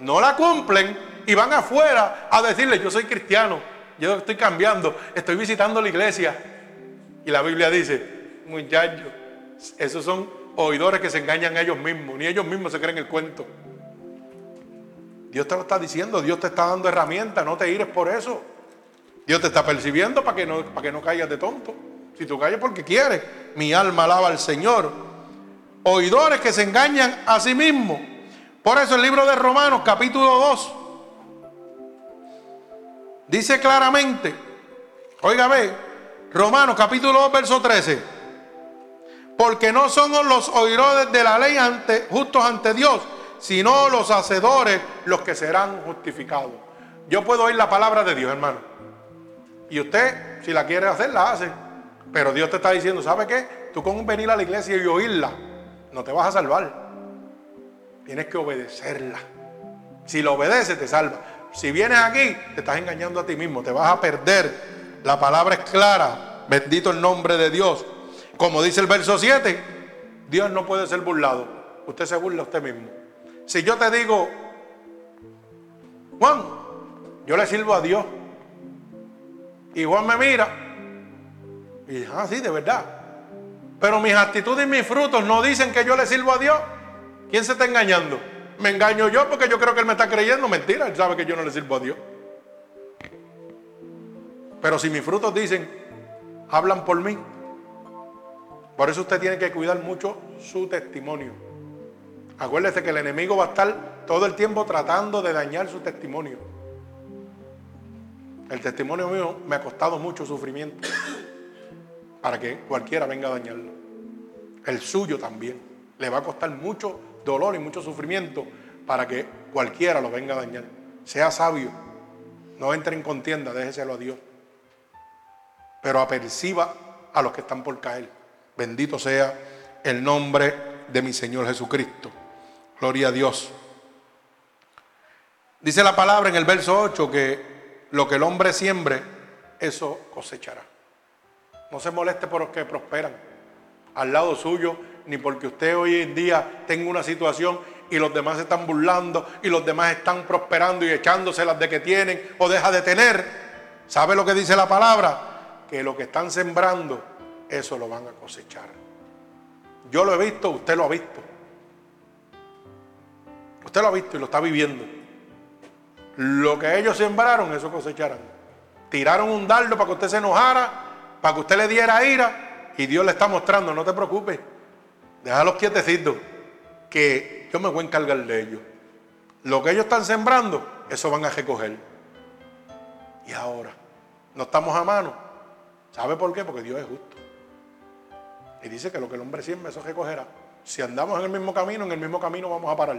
B: no la cumplen y van afuera a decirle, yo soy cristiano, yo estoy cambiando, estoy visitando la iglesia. Y la Biblia dice, muchachos, esos son oidores que se engañan a ellos mismos, ni ellos mismos se creen el cuento. Dios te lo está diciendo, Dios te está dando herramientas, no te ires por eso. Dios te está percibiendo para que no, para que no caigas de tonto. Si tú calles porque quieres, mi alma alaba al Señor. Oidores que se engañan a sí mismos. Por eso el libro de Romanos capítulo 2 dice claramente, oiga Romanos capítulo 2 verso 13, porque no somos los oidores de la ley justos ante Dios, sino los hacedores los que serán justificados. Yo puedo oír la palabra de Dios, hermano. Y usted, si la quiere hacer, la hace. Pero Dios te está diciendo, ¿sabe qué? Tú con venir a la iglesia y oírla, no te vas a salvar. Tienes que obedecerla. Si lo obedeces, te salva. Si vienes aquí, te estás engañando a ti mismo, te vas a perder. La palabra es clara. Bendito el nombre de Dios. Como dice el verso 7, Dios no puede ser burlado. Usted se burla a usted mismo. Si yo te digo, Juan, yo le sirvo a Dios. Y Juan me mira. Y dice, ah, sí, de verdad. Pero mis actitudes y mis frutos no dicen que yo le sirvo a Dios. ¿Quién se está engañando? Me engaño yo porque yo creo que él me está creyendo. Mentira, él sabe que yo no le sirvo a Dios. Pero si mis frutos dicen, hablan por mí. Por eso usted tiene que cuidar mucho su testimonio. Acuérdese que el enemigo va a estar todo el tiempo tratando de dañar su testimonio. El testimonio mío me ha costado mucho sufrimiento para que cualquiera venga a dañarlo. El suyo también. Le va a costar mucho dolor y mucho sufrimiento para que cualquiera lo venga a dañar. Sea sabio, no entre en contienda, déjeselo a Dios. Pero aperciba a los que están por caer. Bendito sea el nombre de mi Señor Jesucristo. Gloria a Dios. Dice la palabra en el verso 8 que lo que el hombre siembre, eso cosechará. No se moleste por los que prosperan al lado suyo, ni porque usted hoy en día tenga una situación y los demás se están burlando y los demás están prosperando y echándose las de que tienen o deja de tener. ¿Sabe lo que dice la palabra? Que lo que están sembrando, eso lo van a cosechar. Yo lo he visto, usted lo ha visto. Usted lo ha visto y lo está viviendo. Lo que ellos sembraron, eso cosecharán. Tiraron un dardo para que usted se enojara, para que usted le diera ira, y Dios le está mostrando, no te preocupes, déjalos quietecitos, que yo me voy a encargar de ellos. Lo que ellos están sembrando, eso van a recoger. Y ahora, no estamos a mano. ¿Sabe por qué? Porque Dios es justo. Y dice que lo que el hombre siembra, eso recogerá. Si andamos en el mismo camino, en el mismo camino vamos a parar.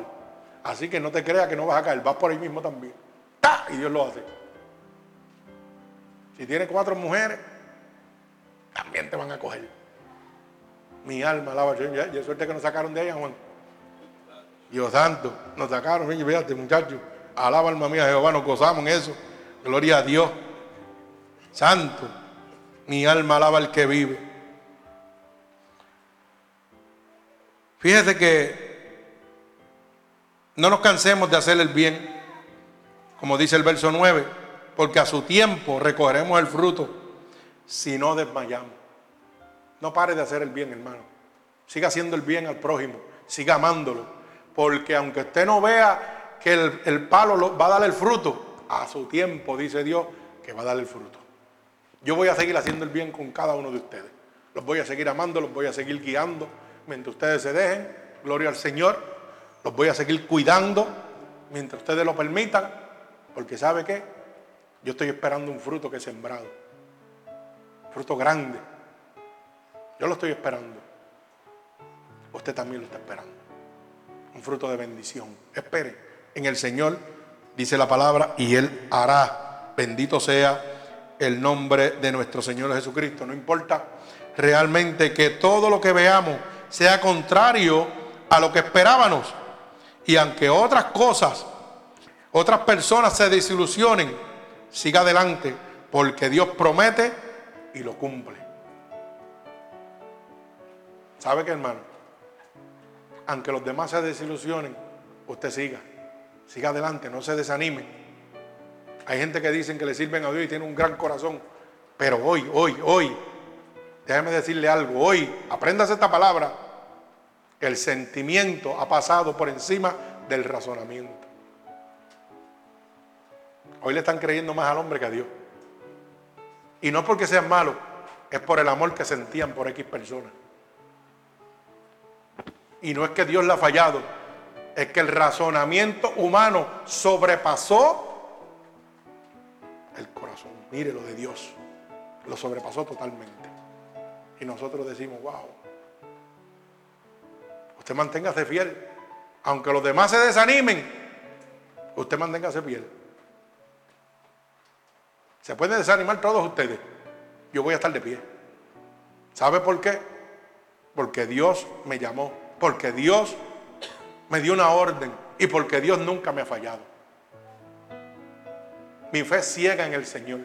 B: Así que no te creas que no vas a caer, vas por ahí mismo también. ¡Ta! Y Dios lo hace. Si tienes cuatro mujeres, también te van a coger. Mi alma alaba Ya, ya suerte que nos sacaron de ella, Juan. Dios santo, nos sacaron, fíjate, muchachos. Alaba alma mía, Jehová, nos gozamos en eso. Gloria a Dios. Santo, mi alma alaba al que vive. Fíjese que no nos cansemos de hacer el bien, como dice el verso 9, porque a su tiempo recogeremos el fruto si no desmayamos. No pare de hacer el bien, hermano. Siga haciendo el bien al prójimo, siga amándolo, porque aunque usted no vea que el, palo va a dar el fruto, a su tiempo, dice Dios, que va a dar el fruto. Yo voy a seguir haciendo el bien con cada uno de ustedes. Los voy a seguir amando, los voy a seguir guiando mientras ustedes se dejen. Gloria al Señor. Los voy a seguir cuidando mientras ustedes lo permitan, porque ¿sabe qué? Yo estoy esperando un fruto que he sembrado. Fruto grande. Yo lo estoy esperando. Usted también lo está esperando. Un fruto de bendición. Espere en el Señor, dice la palabra, y Él hará. Bendito sea el nombre de nuestro Señor Jesucristo. No importa realmente que todo lo que veamos sea contrario a lo que esperábamos. Y aunque otras cosas, otras personas se desilusionen, siga adelante, porque Dios promete y lo cumple. ¿Sabe qué, hermano? Aunque los demás se desilusionen, usted siga. Siga adelante, no se desanime. Hay gente que dicen que le sirven a Dios y tiene un gran corazón. Pero hoy, hoy, hoy, déjeme decirle algo. Hoy, apréndase esta palabra. El sentimiento ha pasado por encima del razonamiento. Hoy le están creyendo más al hombre que a Dios. Y no porque sean malos, es por el amor que sentían por X personas. Y no es que Dios le ha fallado, es que el razonamiento humano sobrepasó el corazón. Mire lo de Dios, lo sobrepasó totalmente. Y nosotros decimos, wow, Usted manténgase fiel. Aunque los demás se desanimen, usted manténgase fiel. Se pueden desanimar todos ustedes. Yo voy a estar de pie. ¿Sabe por qué? Porque Dios me llamó. Porque Dios me dio una orden. Y porque Dios nunca me ha fallado. Mi fe ciega en el Señor.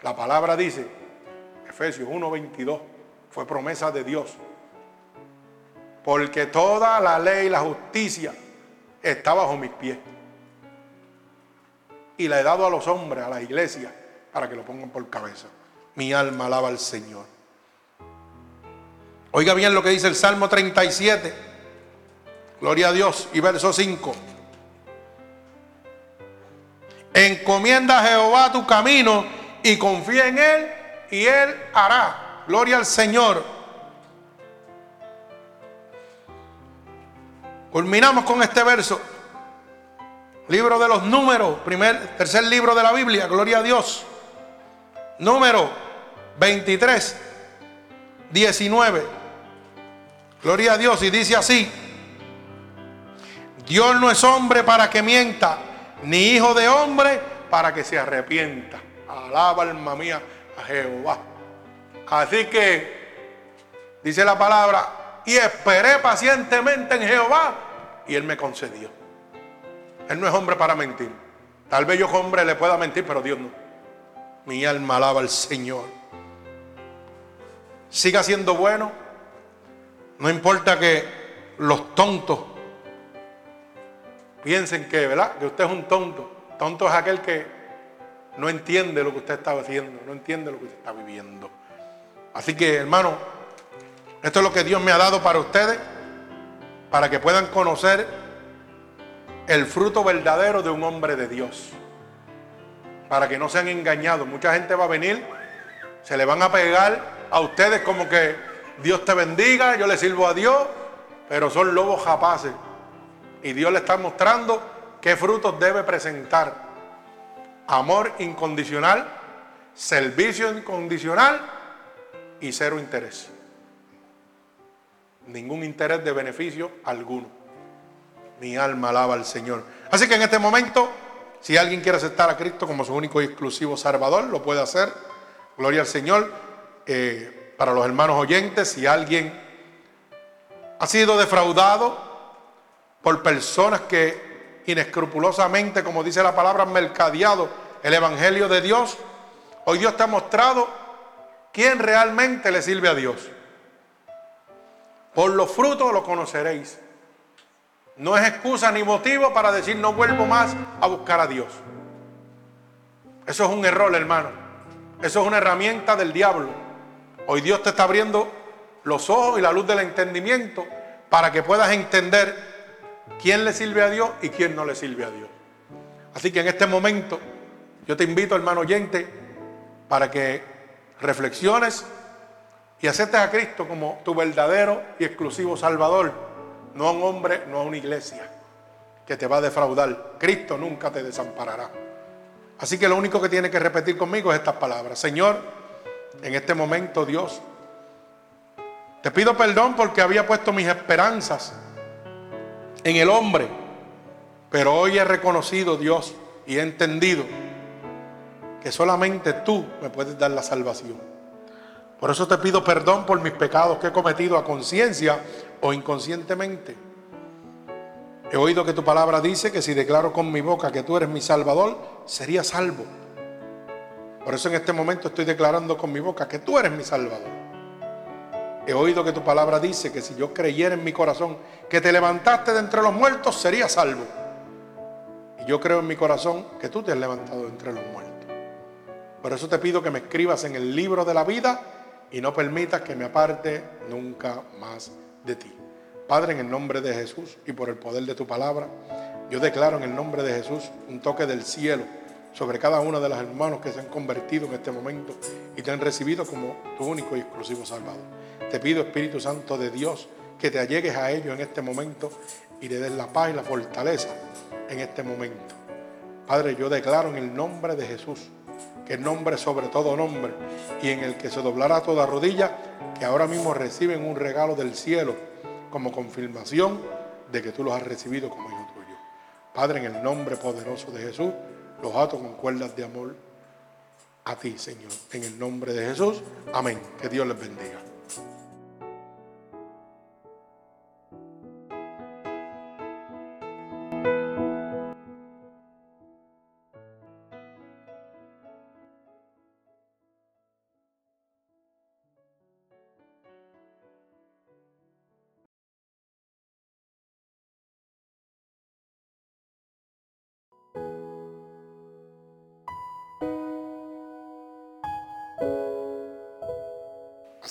B: La palabra dice, Efesios 1:22, fue promesa de Dios porque toda la ley y la justicia está bajo mis pies. Y la he dado a los hombres, a la iglesia, para que lo pongan por cabeza. Mi alma alaba al Señor. Oiga bien lo que dice el Salmo 37. Gloria a Dios. Y verso 5. Encomienda a Jehová tu camino y confía en Él y Él hará. Gloria al Señor. Culminamos con este verso. Libro de los números, primer, tercer libro de la Biblia, gloria a Dios. Número 23, 19. Gloria a Dios. Y dice así. Dios no es hombre para que mienta, ni hijo de hombre para que se arrepienta. Alaba alma mía Jehová. Así que dice la palabra, y esperé pacientemente en Jehová y Él me concedió. Él no es hombre para mentir. Tal vez yo hombre le pueda mentir, pero Dios no. Mi alma alaba al Señor. Siga siendo bueno. No importa que los tontos piensen que, ¿verdad? Que usted es un tonto. Tonto es aquel que no entiende lo que usted está haciendo, no entiende lo que usted está viviendo. Así que, hermano, esto es lo que Dios me ha dado para ustedes, para que puedan conocer el fruto verdadero de un hombre de Dios. Para que no sean engañados. Mucha gente va a venir, se le van a pegar a ustedes como que Dios te bendiga, yo le sirvo a Dios, pero son lobos capaces. Y Dios le está mostrando qué frutos debe presentar. Amor incondicional, servicio incondicional y cero interés. Ningún interés de beneficio alguno. Mi alma alaba al Señor. Así que en este momento, si alguien quiere aceptar a Cristo como su único y exclusivo Salvador, lo puede hacer. Gloria al Señor. Eh, para los hermanos oyentes, si alguien ha sido defraudado por personas que inescrupulosamente, como dice la palabra, mercadeado el Evangelio de Dios, hoy Dios te ha mostrado quién realmente le sirve a Dios. Por los frutos lo conoceréis. No es excusa ni motivo para decir no vuelvo más a buscar a Dios. Eso es un error, hermano. Eso es una herramienta del diablo. Hoy Dios te está abriendo los ojos y la luz del entendimiento para que puedas entender quién le sirve a Dios y quién no le sirve a Dios. Así que en este momento yo te invito, hermano oyente, para que reflexiones y aceptes a Cristo como tu verdadero y exclusivo Salvador, no a un hombre, no a una iglesia que te va a defraudar. Cristo nunca te desamparará. Así que lo único que tiene que repetir conmigo es estas palabras. Señor, en este momento, Dios, te pido perdón porque había puesto mis esperanzas en el hombre, pero hoy he reconocido, Dios, y he entendido que solamente tú me puedes dar la salvación. Por eso te pido perdón por mis pecados que he cometido a conciencia o inconscientemente. He oído que tu palabra dice que si declaro con mi boca que tú eres mi salvador, sería salvo. Por eso en este momento estoy declarando con mi boca que tú eres mi salvador. He oído que tu palabra dice que si yo creyera en mi corazón que te levantaste de entre los muertos, sería salvo. Y yo creo en mi corazón que tú te has levantado de entre los muertos. Por eso te pido que me escribas en el libro de la vida y no permitas que me aparte nunca más de ti. Padre, en el nombre de Jesús y por el poder de tu palabra, yo declaro en el nombre de Jesús un toque del cielo sobre cada uno de los hermanos que se han convertido en este momento y te han recibido como tu único y exclusivo Salvador. Te pido, Espíritu Santo de Dios, que te allegues a ellos en este momento y le des la paz y la fortaleza en este momento. Padre, yo declaro en el nombre de Jesús, que el nombre sobre todo nombre, y en el que se doblará toda rodilla, que ahora mismo reciben un regalo del cielo como confirmación de que tú los has recibido como hijo tuyo. Padre, en el nombre poderoso de Jesús, los ato con cuerdas de amor a ti, Señor. En el nombre de Jesús, amén. Que Dios les bendiga.